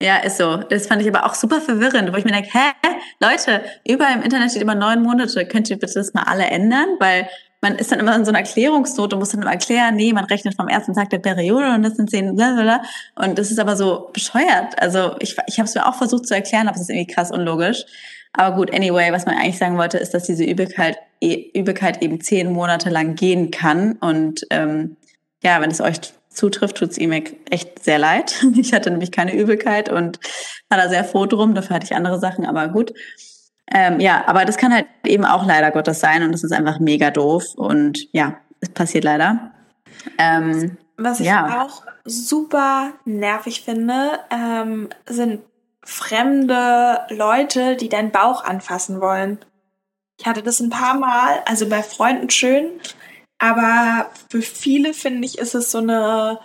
Ja, ist so. Das fand ich aber auch super verwirrend, wo ich mir denke, hä, Leute, überall im Internet steht immer neun Monate, könnt ihr bitte das mal alle ändern? Weil man ist dann immer in so einer Erklärungsnot und muss dann immer erklären, nee, man rechnet vom ersten Tag der Periode und das sind zehn, blablabla. Und das ist aber so bescheuert. Also ich, ich habe es mir auch versucht zu erklären, aber es ist irgendwie krass unlogisch. Aber gut, anyway, was man eigentlich sagen wollte, ist, dass diese Übelkeit, e, Übelkeit eben zehn Monate lang gehen kann. Und ähm, ja, wenn es euch zutrifft, tut es ihm echt sehr leid. Ich hatte nämlich keine Übelkeit und war da sehr froh drum. Dafür hatte ich andere Sachen, aber gut. Ähm, ja, aber das kann halt eben auch leider Gottes sein und das ist einfach mega doof und ja, es passiert leider. Ähm, Was ich ja. auch super nervig finde, ähm, sind fremde Leute, die deinen Bauch anfassen wollen. Ich hatte das ein paar Mal, also bei Freunden schön, aber für viele, finde ich, ist es so eine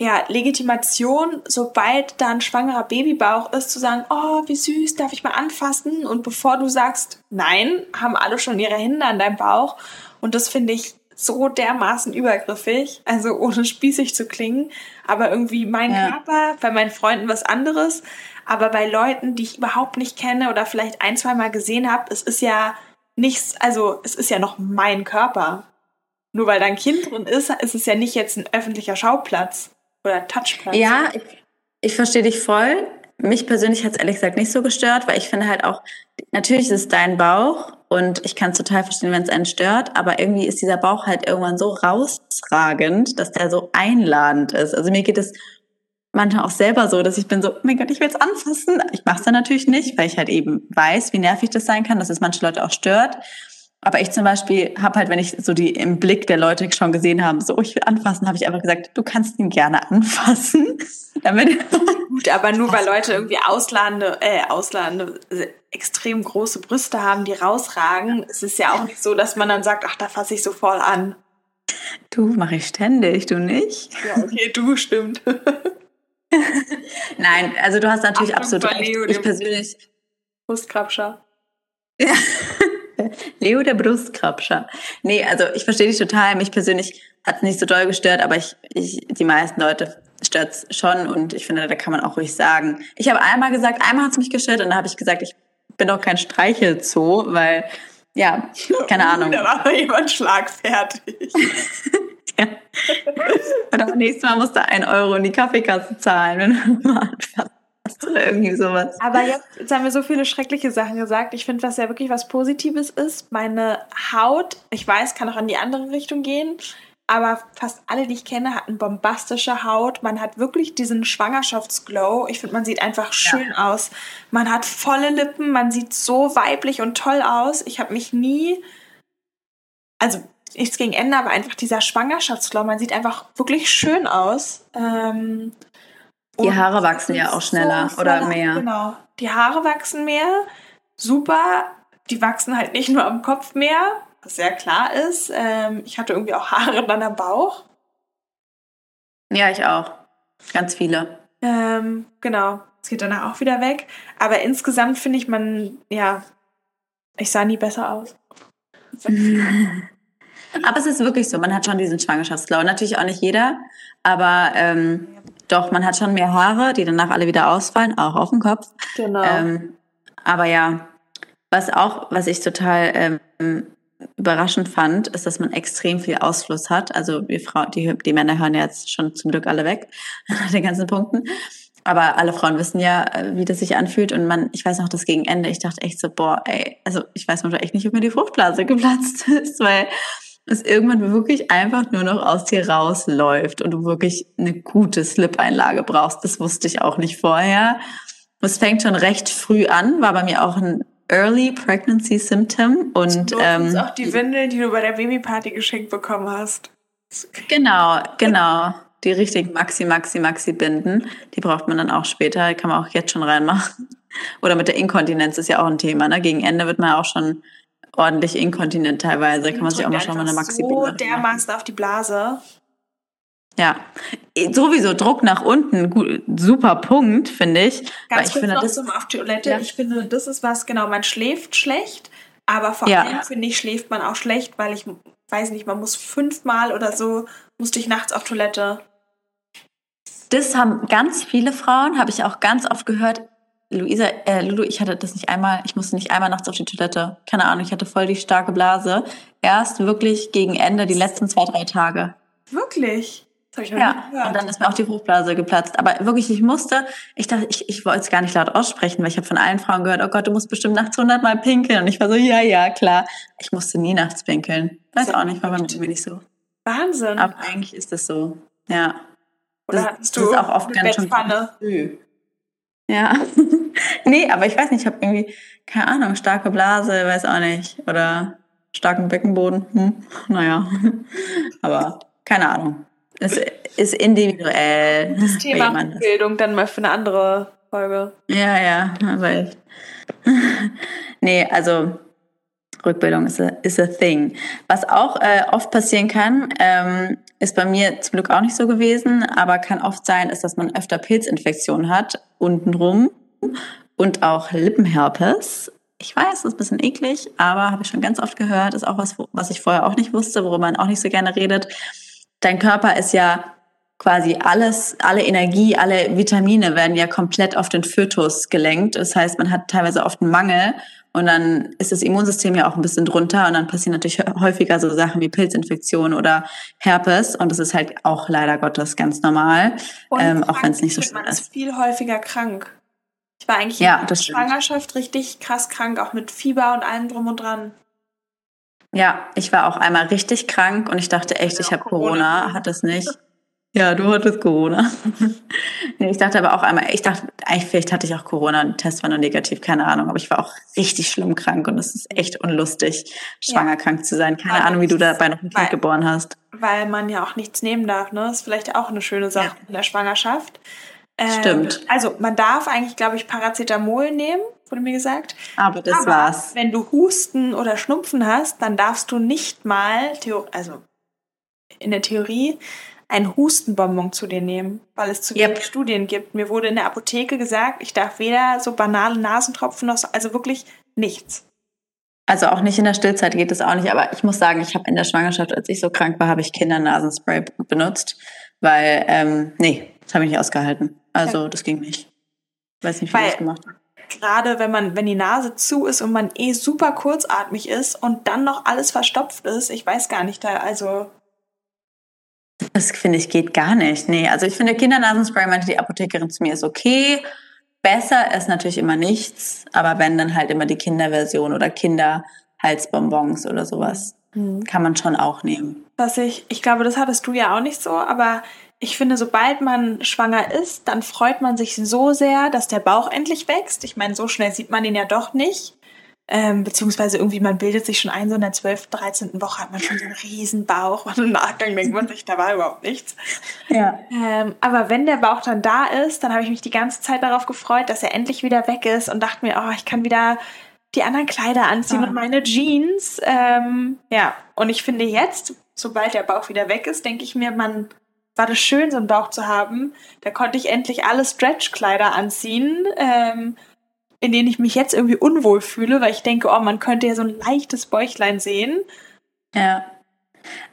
ja, Legitimation, sobald da ein schwangerer Babybauch ist, zu sagen, oh, wie süß, darf ich mal anfassen? Und bevor du sagst, nein, haben alle schon ihre Hände an deinem Bauch. Und das finde ich so dermaßen übergriffig, also ohne spießig zu klingen, aber irgendwie mein ja. Körper, bei meinen Freunden was anderes, aber bei Leuten, die ich überhaupt nicht kenne oder vielleicht ein, zwei Mal gesehen habe, es ist ja nichts, also es ist ja noch mein Körper. Nur weil da ein Kind drin ist, ist es ja nicht jetzt ein öffentlicher Schauplatz oder Touchplatz. Ja, ich, ich verstehe dich voll. Mich persönlich hat es ehrlich gesagt nicht so gestört, weil ich finde halt auch, natürlich ist es dein Bauch und ich kann es total verstehen, wenn es einen stört, aber irgendwie ist dieser Bauch halt irgendwann so rausragend, dass der so einladend ist. Also mir geht es manchmal auch selber so, dass ich bin so, oh mein Gott, ich will es anfassen. Ich mache es dann natürlich nicht, weil ich halt eben weiß, wie nervig das sein kann, dass es manche Leute auch stört. Aber ich zum Beispiel habe halt, wenn ich so die im Blick der Leute schon gesehen haben, so, oh, ich will anfassen, habe ich einfach gesagt, du kannst ihn gerne anfassen. Damit Gut, aber nur weil Leute irgendwie ausladende, äh, ausladende, äh, extrem große Brüste haben, die rausragen, es ist ja auch nicht so, dass man dann sagt, ach, da fasse ich so voll an. Du, mache ich ständig, du nicht? Ja, okay, du stimmt. Nein, also du hast natürlich Achtung, absolut recht. Ich persönlich. Brustkrabscher. Ja. Leo der Brustkrabscher. Nee, also ich verstehe dich total. Mich persönlich hat es nicht so doll gestört, aber ich, ich die meisten Leute stört es schon und ich finde, da kann man auch ruhig sagen. Ich habe einmal gesagt, einmal hat es mich gestört und da habe ich gesagt, ich bin doch kein Streichelzoo, weil, ja, keine Ahnung. Da war jemand schlagfertig. ja. Und nächstes Mal musst du ein Euro in die Kaffeekasse zahlen, wenn du mal oder irgendwie sowas. Aber jetzt, jetzt haben wir so viele schreckliche Sachen gesagt. Ich finde, was ja wirklich was Positives ist, meine Haut, ich weiß, kann auch in die andere Richtung gehen, aber fast alle, die ich kenne, hatten bombastische Haut. Man hat wirklich diesen Schwangerschaftsglow. Ich finde, man sieht einfach schön ja. aus. Man hat volle Lippen, man sieht so weiblich und toll aus. Ich habe mich nie, also nichts gegen Ende, aber einfach dieser Schwangerschaftsglow. Man sieht einfach wirklich schön aus. Ähm, die Haare wachsen ja auch schneller so oder mehr. Genau. Die Haare wachsen mehr. Super. Die wachsen halt nicht nur am Kopf mehr, was sehr klar ist. Ähm, ich hatte irgendwie auch Haare dann am Bauch. Ja, ich auch. Ganz viele. Ähm, genau. Es geht danach auch wieder weg. Aber insgesamt finde ich man, ja, ich sah nie besser aus. aber es ist wirklich so, man hat schon diesen Schwangerschaftsglau. Natürlich auch nicht jeder, aber ähm, doch, man hat schon mehr Haare, die danach alle wieder ausfallen, auch auf dem Kopf. Genau. Ähm, aber ja, was auch, was ich total ähm, überraschend fand, ist, dass man extrem viel Ausfluss hat. Also wir Frauen, die, die Männer hören ja jetzt schon zum Glück alle weg, den ganzen Punkten. Aber alle Frauen wissen ja, äh, wie das sich anfühlt. Und man, ich weiß noch, das gegen Ende, ich dachte echt so, boah, ey, also ich weiß manchmal echt nicht, ob mir die Fruchtblase geplatzt ist, weil es irgendwann wirklich einfach nur noch aus dir rausläuft und du wirklich eine gute Slip-Einlage brauchst. Das wusste ich auch nicht vorher. Es fängt schon recht früh an, war bei mir auch ein Early Pregnancy Symptom und ähm, auch die Windeln, die du bei der Babyparty geschenkt bekommen hast. Genau, genau. Die richtigen Maxi, Maxi, Maxi Binden, die braucht man dann auch später, die kann man auch jetzt schon reinmachen. Oder mit der Inkontinenz ist ja auch ein Thema. Ne? Gegen Ende wird man auch schon ordentlich inkontinent teilweise. Kann man sich auch mal schauen, wenn eine Maxi so dermaßen auf die Blase. Ja, sowieso Druck nach unten, gut, super Punkt, finde ich. Ganz weil ich finde, noch das, zum auf Toilette. Ja. Ich finde, das ist was, genau, man schläft schlecht, aber vor ja. allem, finde ich, schläft man auch schlecht, weil ich weiß nicht, man muss fünfmal oder so, musste ich nachts auf Toilette. Das haben ganz viele Frauen, habe ich auch ganz oft gehört, Luisa, äh, Lulu, ich hatte das nicht einmal, ich musste nicht einmal nachts auf die Toilette. Keine Ahnung, ich hatte voll die starke Blase. Erst wirklich gegen Ende, die letzten zwei, drei Tage. Wirklich? Das ich noch ja, und dann ist mir auch die Fruchtblase geplatzt. Aber wirklich, ich musste, ich dachte, ich, ich wollte es gar nicht laut aussprechen, weil ich habe von allen Frauen gehört, oh Gott, du musst bestimmt nachts hundertmal pinkeln. Und ich war so, ja, ja, klar. Ich musste nie nachts pinkeln. Weiß auch nicht, war bei mir nicht so. Wahnsinn. Aber eigentlich ist das so, ja. Oder das, hattest du das ist auch oft ganz schön früh. Ja. nee, aber ich weiß nicht, ich habe irgendwie, keine Ahnung, starke Blase, weiß auch nicht. Oder starken Beckenboden. Hm, naja. aber keine Ahnung. Es ist individuell. Das Thema Bildung dann mal für eine andere Folge. Ja, ja, weil. nee, also Rückbildung ist a, is a thing. Was auch äh, oft passieren kann, ähm, ist bei mir zum Glück auch nicht so gewesen, aber kann oft sein, ist, dass man öfter Pilzinfektionen hat, untenrum und auch Lippenherpes. Ich weiß, das ist ein bisschen eklig, aber habe ich schon ganz oft gehört, ist auch was, was ich vorher auch nicht wusste, worüber man auch nicht so gerne redet. Dein Körper ist ja quasi alles, alle Energie, alle Vitamine werden ja komplett auf den Fötus gelenkt. Das heißt, man hat teilweise oft einen Mangel Und dann ist das Immunsystem ja auch ein bisschen drunter und dann passieren natürlich häufiger so Sachen wie Pilzinfektionen oder Herpes. Und das ist halt auch leider Gottes ganz normal, ähm, auch wenn es nicht so schlimm ist. Man ist viel häufiger krank. Ich war eigentlich ja, in der Schwangerschaft richtig krass krank, auch mit Fieber und allem drum und dran. Ja, ich war auch einmal richtig krank und ich dachte echt, ich habe Corona, Corona, hat das nicht. Ja, du hattest Corona. nee, ich dachte aber auch einmal, ich dachte, eigentlich vielleicht hatte ich auch Corona und Test war nur negativ, keine Ahnung, aber ich war auch richtig schlimm krank und es ist echt unlustig, schwanger ja. krank zu sein. Keine aber Ahnung, wie du dabei noch ein Kind geboren hast. Weil man ja auch nichts nehmen darf, ne? Das ist vielleicht auch eine schöne Sache ja. in der Schwangerschaft. Ähm, Stimmt. Also man darf eigentlich, glaube ich, Paracetamol nehmen, wurde mir gesagt. Aber das Aber war's. Wenn du Husten oder Schnupfen hast, dann darfst du nicht mal, also in der Theorie, ein Hustenbonbon zu dir nehmen, weil es zu yep. wenig Studien gibt. Mir wurde in der Apotheke gesagt, ich darf weder so banale Nasentropfen noch, so, also wirklich nichts. Also auch nicht in der Stillzeit geht es auch nicht, aber ich muss sagen, ich habe in der Schwangerschaft, als ich so krank war, habe ich Kindernasenspray benutzt, weil, ähm, nee, das habe ich nicht ausgehalten. Also ja. das ging nicht. Ich weiß nicht, wie ich das gemacht habe. Gerade wenn man, wenn die Nase zu ist und man eh super kurzatmig ist und dann noch alles verstopft ist, ich weiß gar nicht, da, also das finde ich geht gar nicht. Nee, also ich finde Kindernasenspray, meinte die Apothekerin zu mir, ist okay. Besser ist natürlich immer nichts, aber wenn dann halt immer die Kinderversion oder Kinderhalsbonbons oder sowas, mhm. kann man schon auch nehmen. Was ich, ich glaube, das hattest du ja auch nicht so, aber ich finde, sobald man schwanger ist, dann freut man sich so sehr, dass der Bauch endlich wächst. Ich meine, so schnell sieht man ihn ja doch nicht. Ähm, beziehungsweise irgendwie, man bildet sich schon ein, so in der 12., 13. Woche hat man schon so einen riesen Bauch und im Nachgang denkt man sich, da war überhaupt nichts. Ja. Ähm, aber wenn der Bauch dann da ist, dann habe ich mich die ganze Zeit darauf gefreut, dass er endlich wieder weg ist und dachte mir, oh, ich kann wieder die anderen Kleider anziehen ah. und meine Jeans. Ähm, ja, und ich finde jetzt, sobald der Bauch wieder weg ist, denke ich mir, man war das schön, so einen Bauch zu haben. Da konnte ich endlich alle Stretch-Kleider anziehen. Ähm, in denen ich mich jetzt irgendwie unwohl fühle, weil ich denke, oh, man könnte ja so ein leichtes Bäuchlein sehen. Ja.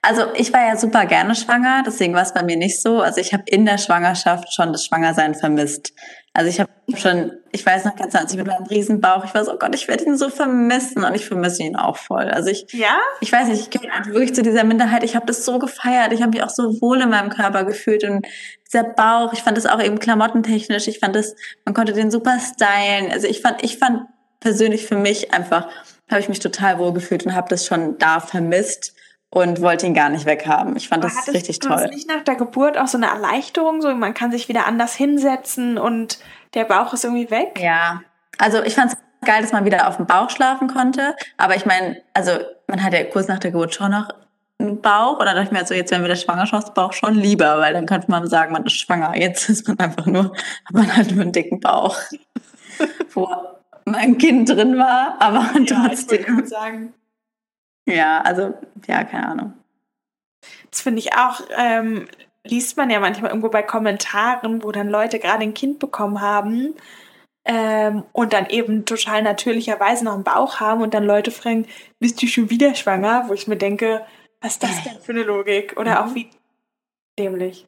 Also ich war ja super gerne schwanger, deswegen war es bei mir nicht so. Also ich habe in der Schwangerschaft schon das Schwangersein vermisst. Also ich habe schon, ich weiß noch ganz als ich mit meinem Riesenbauch, ich war so, oh Gott, ich werde ihn so vermissen und ich vermisse ihn auch voll. Also ich, ja? ich weiß nicht, ich gehöre wirklich zu dieser Minderheit. Ich habe das so gefeiert. Ich habe mich auch so wohl in meinem Körper gefühlt und dieser Bauch, ich fand das auch eben klamottentechnisch. Ich fand das, man konnte den super stylen. Also ich fand, ich fand persönlich für mich einfach, habe ich mich total wohl gefühlt und habe das schon da vermisst und wollte ihn gar nicht weghaben. Ich fand Aber das richtig toll. Hattest nicht nach der Geburt auch so eine Erleichterung, so man kann sich wieder anders hinsetzen und der Bauch ist irgendwie weg? Ja, also ich fand es geil, dass man wieder auf dem Bauch schlafen konnte. Aber ich meine, also man hat ja kurz nach der Geburt schon noch einen Bauch. Und dann dachte ich mir, also jetzt wäre mir der Schwangerschaftsbauch schon lieber, weil dann könnte man sagen, man ist schwanger. Jetzt ist man einfach nur, hat man halt nur einen dicken Bauch, wo mein Kind drin war, aber ja, trotzdem. Ich sagen. Ja, also, ja, keine Ahnung. Das finde ich auch, ähm, liest man ja manchmal irgendwo bei Kommentaren, wo dann Leute gerade ein Kind bekommen haben ähm, und dann eben total natürlicherweise noch einen Bauch haben und dann Leute fragen, bist du schon wieder schwanger? Wo ich mir denke, was ist das denn für eine Logik? Oder auch wie dämlich.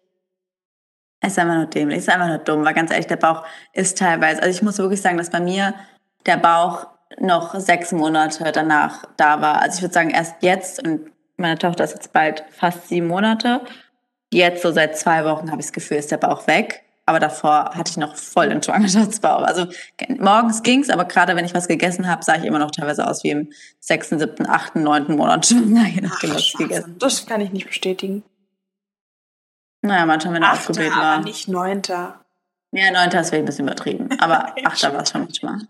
Es ist einfach nur dämlich, es ist einfach nur dumm, weil ganz ehrlich, der Bauch ist teilweise, also ich muss wirklich sagen, dass bei mir der Bauch noch sechs Monate danach da war. Also ich würde sagen, erst jetzt, und meine Tochter ist jetzt bald fast sieben Monate, jetzt so seit zwei Wochen habe ich das Gefühl, ist der Bauch weg. Aber davor hatte ich noch voll den Schwangerschaftsbauch. Also morgens ging's, aber gerade wenn ich was gegessen habe, sah ich immer noch teilweise aus wie im sechsten, siebten, achten, neunten Monat je nachdem, was ich gegessen Das kann ich nicht bestätigen. Naja, manchmal, wenn er aufgebläht war. aber nicht neunter. Ja, neunter ist vielleicht ein bisschen übertrieben. Aber achter war es schon manchmal.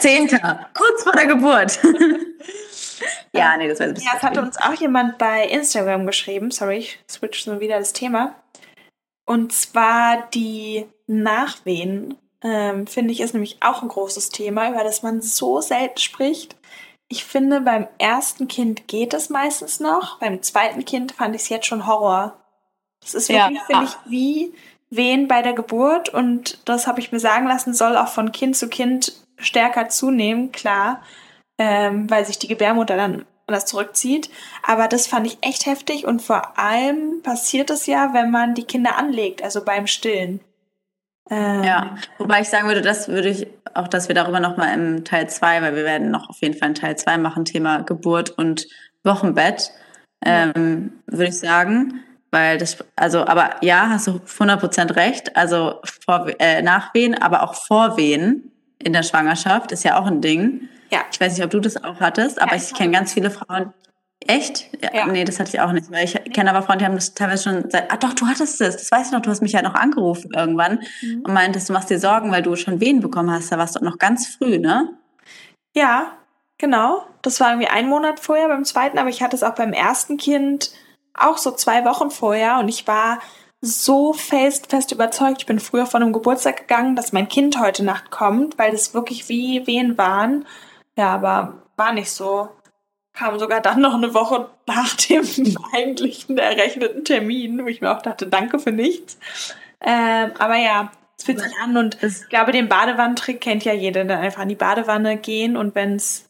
Zehnter, kurz vor der Geburt. ja, nee, das war ein bisschen. Ja, es hatte uns auch jemand bei Instagram geschrieben. Sorry, ich switch so wieder das Thema. Und zwar die Nachwehen, ähm, finde ich, ist nämlich auch ein großes Thema, über das man so selten spricht. Ich finde, beim ersten Kind geht es meistens noch. Beim zweiten Kind fand ich es jetzt schon Horror. Das ist wirklich, ja. finde ich, wie Wehen bei der Geburt und das habe ich mir sagen lassen, soll auch von Kind zu Kind stärker zunehmen, klar, ähm, weil sich die Gebärmutter dann anders zurückzieht. Aber das fand ich echt heftig und vor allem passiert es ja, wenn man die Kinder anlegt, also beim Stillen. Ähm, ja, wobei ich sagen würde, das würde ich auch, dass wir darüber nochmal im Teil 2, weil wir werden noch auf jeden Fall in Teil 2 machen, Thema Geburt und Wochenbett, ähm, würde ich sagen. Weil das, also, aber ja, hast du 100% recht. Also vor, äh, Nachwehen, aber auch Vorwehen in der Schwangerschaft ist ja auch ein Ding. Ja. Ich weiß nicht, ob du das auch hattest, aber ja, ich, ich kenne ganz viele Frauen. Echt? Ja. Nee, das hatte ich auch nicht. Weil ich kenne aber Frauen, die haben das teilweise schon seit, ah doch, du hattest es. Das weißt du noch, du hast mich ja noch angerufen irgendwann mhm. und meintest, du machst dir Sorgen, weil du schon Wehen bekommen hast. Da warst du noch ganz früh, ne? Ja, genau. Das war irgendwie ein Monat vorher beim zweiten, aber ich hatte es auch beim ersten Kind auch so zwei Wochen vorher und ich war so fest, fest überzeugt. Ich bin früher von einem Geburtstag gegangen, dass mein Kind heute Nacht kommt, weil das wirklich wie Wehen waren. Ja, aber war nicht so. Kam sogar dann noch eine Woche nach dem eigentlichen errechneten Termin, wo ich mir auch dachte, danke für nichts. Ähm, aber ja, es fühlt sich an und ich glaube, den Badewannentrick kennt ja jeder. Dann einfach in die Badewanne gehen und wenn es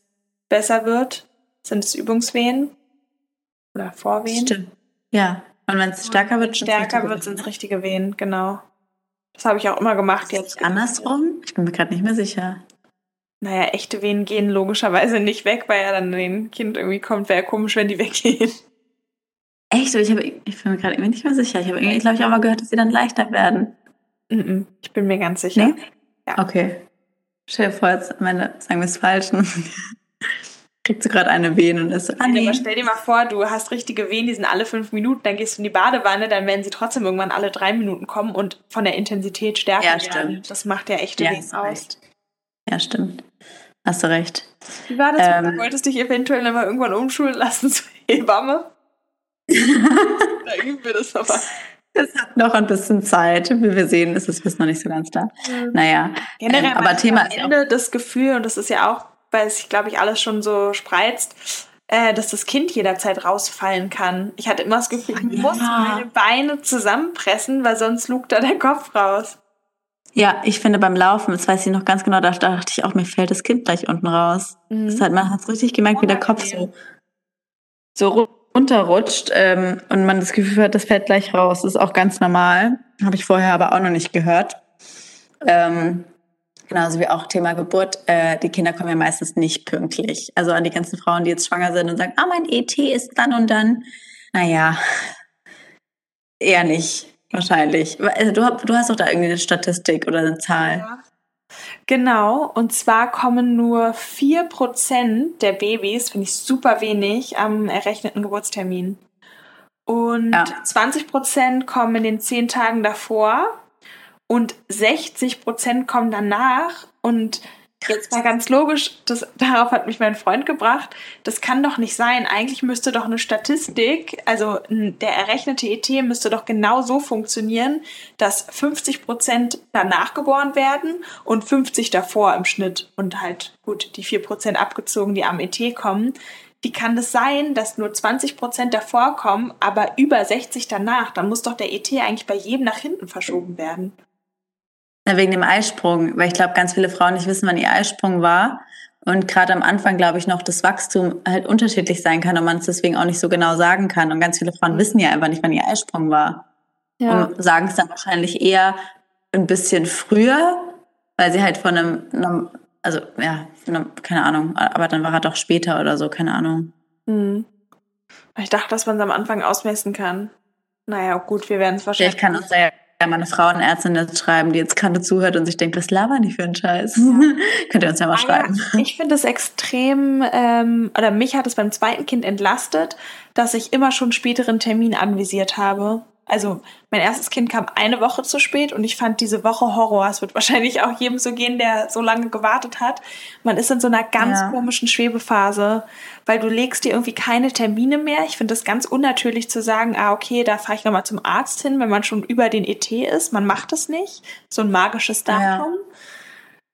besser wird, sind es Übungswehen. Oder Vorwehen. Stimmt. Ja. Und wenn es stärker wird, stärker wird es ins richtige Wehen, genau. Das habe ich auch immer gemacht jetzt. Andersrum? Ich bin mir gerade nicht mehr sicher. Naja, echte Wehen gehen logischerweise nicht weg, weil ja dann ein Kind irgendwie kommt. Wäre komisch, wenn die weggehen. Echt? Ich, hab, ich bin mir gerade irgendwie nicht mehr sicher. Ich habe irgendwie, glaube ich, auch mal gehört, dass sie dann leichter werden. Ich bin mir ganz sicher. Nee? Ja. Okay. Stell dir vor, jetzt meine, sagen wir es falsch kriegt sie gerade eine Wehen und ist ah, nee. Aber stell dir mal vor, du hast richtige Wehen, die sind alle fünf Minuten, dann gehst du in die Badewanne, dann werden sie trotzdem irgendwann alle drei Minuten kommen und von der Intensität stärker ja, werden. Stimmt. Das macht ja echte ja, Wehen aus. Ja, stimmt. Hast du recht. Wie war das? Ähm, du wolltest dich eventuell mal irgendwann umschulen lassen zur Hebamme? da üben wir das nochmal. Es hat noch ein bisschen Zeit. Wie wir sehen, ist es bis noch nicht so ganz da. Naja. Generell ähm, aber Thema am Ende das Gefühl, und das ist ja auch weil es sich, glaube ich, alles schon so spreizt, äh, dass das Kind jederzeit rausfallen kann. Ich hatte immer das Gefühl, ich ja. muss meine Beine zusammenpressen, weil sonst lugt da der Kopf raus. Ja, ich finde beim Laufen, das weiß ich noch ganz genau, da dachte ich auch, mir fällt das Kind gleich unten raus. Mhm. Das hat, man hat richtig gemerkt, wie der Kopf so, so runterrutscht ähm, und man das Gefühl hat, das fällt gleich raus. Das ist auch ganz normal. Habe ich vorher aber auch noch nicht gehört. Ähm, Genauso wie auch Thema Geburt. Äh, die Kinder kommen ja meistens nicht pünktlich. Also an die ganzen Frauen, die jetzt schwanger sind und sagen, ah, mein ET ist dann und dann. Naja, eher nicht, wahrscheinlich. Also du, du hast doch da irgendwie eine Statistik oder eine Zahl. Ja. Genau, und zwar kommen nur 4% der Babys, finde ich super wenig, am errechneten Geburtstermin. Und ja. 20% kommen in den zehn Tagen davor und 60 Prozent kommen danach und Jetzt war ganz logisch, das, darauf hat mich mein Freund gebracht. Das kann doch nicht sein. Eigentlich müsste doch eine Statistik, also der errechnete ET müsste doch genau so funktionieren, dass 50 Prozent danach geboren werden und 50 davor im Schnitt und halt gut die 4 Prozent abgezogen, die am ET kommen. Wie kann das sein, dass nur 20 Prozent davor kommen, aber über 60 danach? Dann muss doch der ET eigentlich bei jedem nach hinten verschoben werden. Na, wegen dem Eisprung, weil ich glaube, ganz viele Frauen nicht wissen, wann ihr Eisprung war. Und gerade am Anfang glaube ich noch, das Wachstum halt unterschiedlich sein kann und man es deswegen auch nicht so genau sagen kann. Und ganz viele Frauen wissen ja einfach nicht, wann ihr Eisprung war. Ja. Und sagen es dann wahrscheinlich eher ein bisschen früher, weil sie halt von einem, einem also ja, einem, keine Ahnung, aber dann war er doch später oder so, keine Ahnung. Hm. Ich dachte, dass man es am Anfang ausmessen kann. Naja, gut, wir werden es wahrscheinlich. Ich kann uns ja meine Frauenärztin jetzt schreiben, die jetzt gerade zuhört und sich denkt, was labern die für einen Scheiß? Ja. Könnt ihr uns ja mal schreiben. Ich finde es extrem, ähm, oder mich hat es beim zweiten Kind entlastet, dass ich immer schon späteren Termin anvisiert habe also mein erstes Kind kam eine Woche zu spät und ich fand diese Woche Horror. Es wird wahrscheinlich auch jedem so gehen, der so lange gewartet hat. Man ist in so einer ganz ja. komischen Schwebephase, weil du legst dir irgendwie keine Termine mehr. Ich finde das ganz unnatürlich zu sagen, ah, okay, da fahre ich nochmal zum Arzt hin, wenn man schon über den ET ist. Man macht das nicht. So ein magisches Datum. Ja.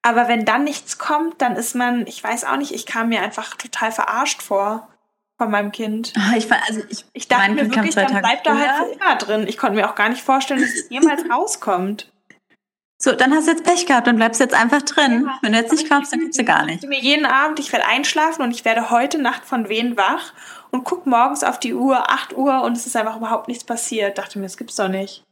Aber wenn dann nichts kommt, dann ist man, ich weiß auch nicht, ich kam mir einfach total verarscht vor von meinem Kind. Ah, ich, also ich, ich dachte mir wirklich, dann bleibt da halt für immer drin. Ich konnte mir auch gar nicht vorstellen, dass es jemals rauskommt. So, dann hast du jetzt Pech gehabt, dann bleibst du jetzt einfach drin. Ja, Wenn du jetzt nicht kommst, dann kommst du gar nicht. Ich mir jeden Abend, ich werde einschlafen und ich werde heute Nacht von wen wach und guck morgens auf die Uhr, 8 Uhr und es ist einfach überhaupt nichts passiert. Dachte mir, das gibt's doch nicht.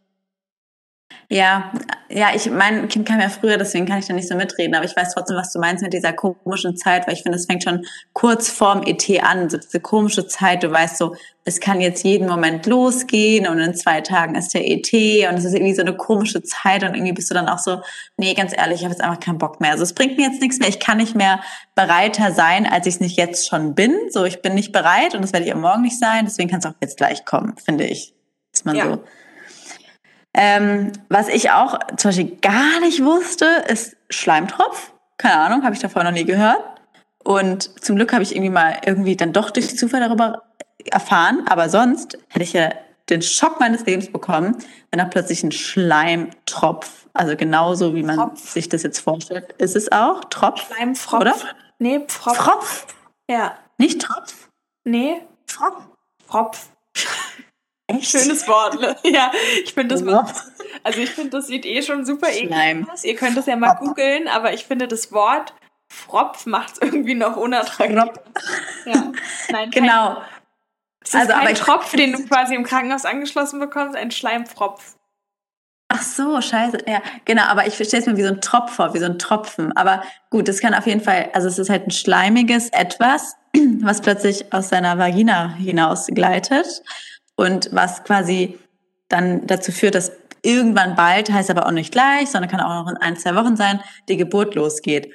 Ja, ja, ich, mein Kind kam ja früher, deswegen kann ich da nicht so mitreden, aber ich weiß trotzdem, was du meinst mit dieser komischen Zeit, weil ich finde, es fängt schon kurz vorm ET an, so diese komische Zeit, du weißt so, es kann jetzt jeden Moment losgehen und in zwei Tagen ist der ET und es ist irgendwie so eine komische Zeit und irgendwie bist du dann auch so, nee, ganz ehrlich, ich habe jetzt einfach keinen Bock mehr. Also es bringt mir jetzt nichts mehr, ich kann nicht mehr bereiter sein, als ich es nicht jetzt schon bin. So, ich bin nicht bereit und das werde ich am Morgen nicht sein, deswegen kann es auch jetzt gleich kommen, finde ich. Ist man ja. so. Ähm, was ich auch zum Beispiel gar nicht wusste, ist Schleimtropf. Keine Ahnung, habe ich davor noch nie gehört. Und zum Glück habe ich irgendwie mal irgendwie dann doch durch Zufall darüber erfahren. Aber sonst hätte ich ja den Schock meines Lebens bekommen, wenn da plötzlich ein Schleimtropf, also genauso wie man Tropf. sich das jetzt vorstellt, ist es auch Tropf, Schleimfropf. oder? Nee, Pfropf. Pfropf. Ja. Nicht Tropf? Nee. Pfropf. Pfropf. Echt? Schönes Wort. Ne? Ja, ich finde das. Wort. Also ich finde, das sieht eh schon super eklig aus. Ihr könnt das ja mal googeln, aber ich finde das Wort Fropf macht es irgendwie noch unattraktiv. Ja. Nein, genau. Es ist also, kein aber Tropf, den du quasi im Krankenhaus angeschlossen bekommst, ein Schleimpfropf. Ach so, scheiße. Ja, genau, aber ich stelle es mir wie so ein Tropf vor, wie so ein Tropfen. Aber gut, das kann auf jeden Fall, also es ist halt ein schleimiges Etwas, was plötzlich aus seiner Vagina hinaus gleitet und was quasi dann dazu führt, dass irgendwann bald, heißt aber auch nicht gleich, sondern kann auch noch in ein, zwei Wochen sein, die Geburt losgeht.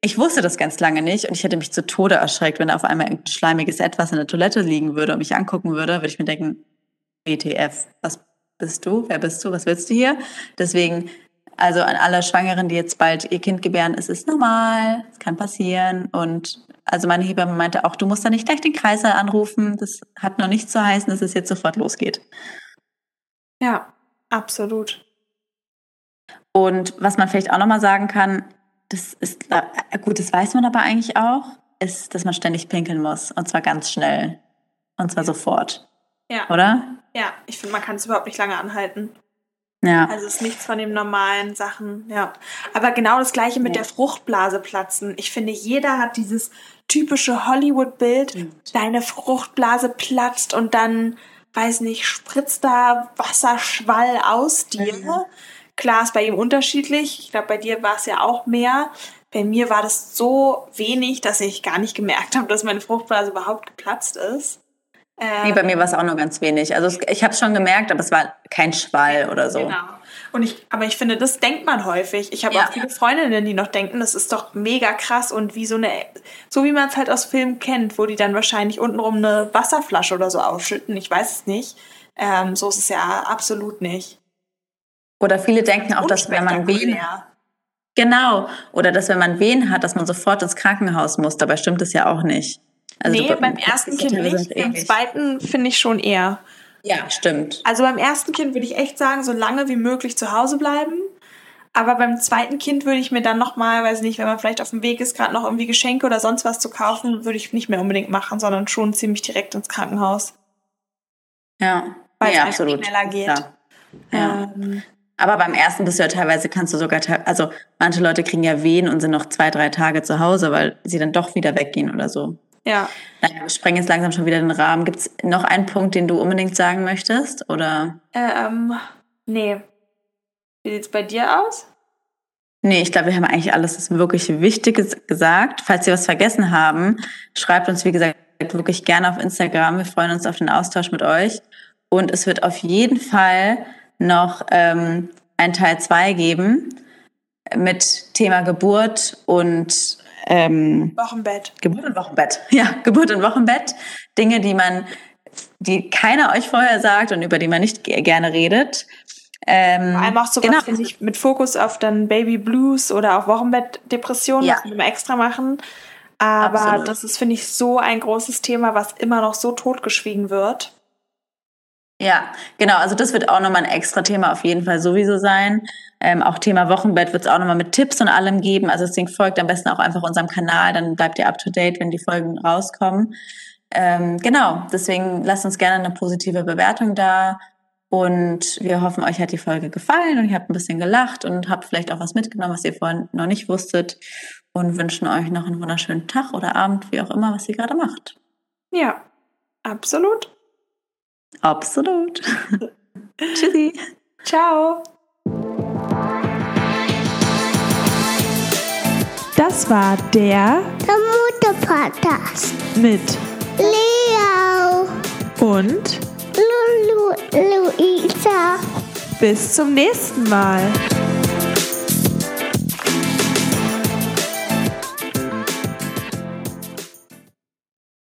Ich wusste das ganz lange nicht und ich hätte mich zu Tode erschreckt, wenn da auf einmal ein schleimiges Etwas in der Toilette liegen würde und mich angucken würde, würde ich mir denken, WTF, was bist du? Wer bist du? Was willst du hier? Deswegen, also an alle Schwangeren, die jetzt bald ihr Kind gebären, es ist normal, es kann passieren und also meine Hebamme meinte auch, du musst da nicht gleich den Kreißsaal anrufen. Das hat noch nicht zu heißen, dass es jetzt sofort losgeht. Ja, absolut. Und was man vielleicht auch nochmal sagen kann, das ist, äh, gut, das weiß man aber eigentlich auch, ist, dass man ständig pinkeln muss. Und zwar ganz schnell. Und zwar sofort. Ja. Oder? Ja, ich finde, man kann es überhaupt nicht lange anhalten. Ja. Also es ist nichts von den normalen Sachen, ja. Aber genau das gleiche mit ja. der Fruchtblase platzen. Ich finde, jeder hat dieses typische Hollywood-Bild, deine Fruchtblase platzt und dann, weiß nicht, spritzt da Wasserschwall aus dir. Mhm. Klar ist bei ihm unterschiedlich. Ich glaube, bei dir war es ja auch mehr. Bei mir war das so wenig, dass ich gar nicht gemerkt habe, dass meine Fruchtblase überhaupt geplatzt ist. Ähm, nee, bei mir war es auch nur ganz wenig. Also ich habe es schon gemerkt, aber es war kein Schwall oder so. Genau. Und ich, aber ich finde, das denkt man häufig. Ich habe ja. auch viele Freundinnen, die noch denken, das ist doch mega krass und wie so eine, so wie man es halt aus Filmen kennt, wo die dann wahrscheinlich untenrum eine Wasserflasche oder so ausschütten. Ich weiß es nicht. Ähm, so ist es ja absolut nicht. Oder viele denken auch, dass wenn man Wehen, genau, oder dass wenn man Wehen hat, dass man sofort ins Krankenhaus muss. Dabei stimmt es ja auch nicht. Also nee, beim ersten Kind nicht. Beim zweiten finde ich schon eher. Ja, stimmt. Also beim ersten Kind würde ich echt sagen, so lange wie möglich zu Hause bleiben. Aber beim zweiten Kind würde ich mir dann nochmal, weiß nicht, wenn man vielleicht auf dem Weg ist, gerade noch irgendwie Geschenke oder sonst was zu kaufen, würde ich nicht mehr unbedingt machen, sondern schon ziemlich direkt ins Krankenhaus. Ja, weil ja, es absolut. schneller geht. Ja. ja. Ähm. Aber beim ersten bist du ja teilweise, kannst du sogar, also manche Leute kriegen ja Wehen und sind noch zwei, drei Tage zu Hause, weil sie dann doch wieder weggehen oder so. Ja. Naja, wir sprengen jetzt langsam schon wieder den Rahmen. Gibt es noch einen Punkt, den du unbedingt sagen möchtest? Oder? Ähm, nee. Wie sieht es bei dir aus? Nee, ich glaube, wir haben eigentlich alles wirklich Wichtige gesagt. Falls Sie was vergessen haben, schreibt uns, wie gesagt, wirklich gerne auf Instagram. Wir freuen uns auf den Austausch mit euch. Und es wird auf jeden Fall noch ähm, ein Teil 2 geben mit Thema Geburt und ähm, Wochenbett. Geburt und Wochenbett. Ja, Geburt und Wochenbett. Dinge, die man, die keiner euch vorher sagt und über die man nicht gerne redet. Ähm, Vor allem auch so genau. finde ich, mit Fokus auf dann Baby Blues oder auf Wochenbettdepressionen, ja. wir extra machen. Aber Absolut. das ist, finde ich, so ein großes Thema, was immer noch so totgeschwiegen wird. Ja, genau. Also das wird auch nochmal ein extra Thema auf jeden Fall sowieso sein. Ähm, auch Thema Wochenbett wird es auch nochmal mit Tipps und allem geben. Also deswegen folgt am besten auch einfach unserem Kanal, dann bleibt ihr up to date, wenn die Folgen rauskommen. Ähm, genau, deswegen lasst uns gerne eine positive Bewertung da. Und wir hoffen, euch hat die Folge gefallen und ihr habt ein bisschen gelacht und habt vielleicht auch was mitgenommen, was ihr vorhin noch nicht wusstet. Und wünschen euch noch einen wunderschönen Tag oder Abend, wie auch immer, was ihr gerade macht. Ja, absolut. Absolut. Tschüssi. Ciao. Das war der, der Mutter-Podcast mit Leo und Lu Luisa. Bis zum nächsten Mal.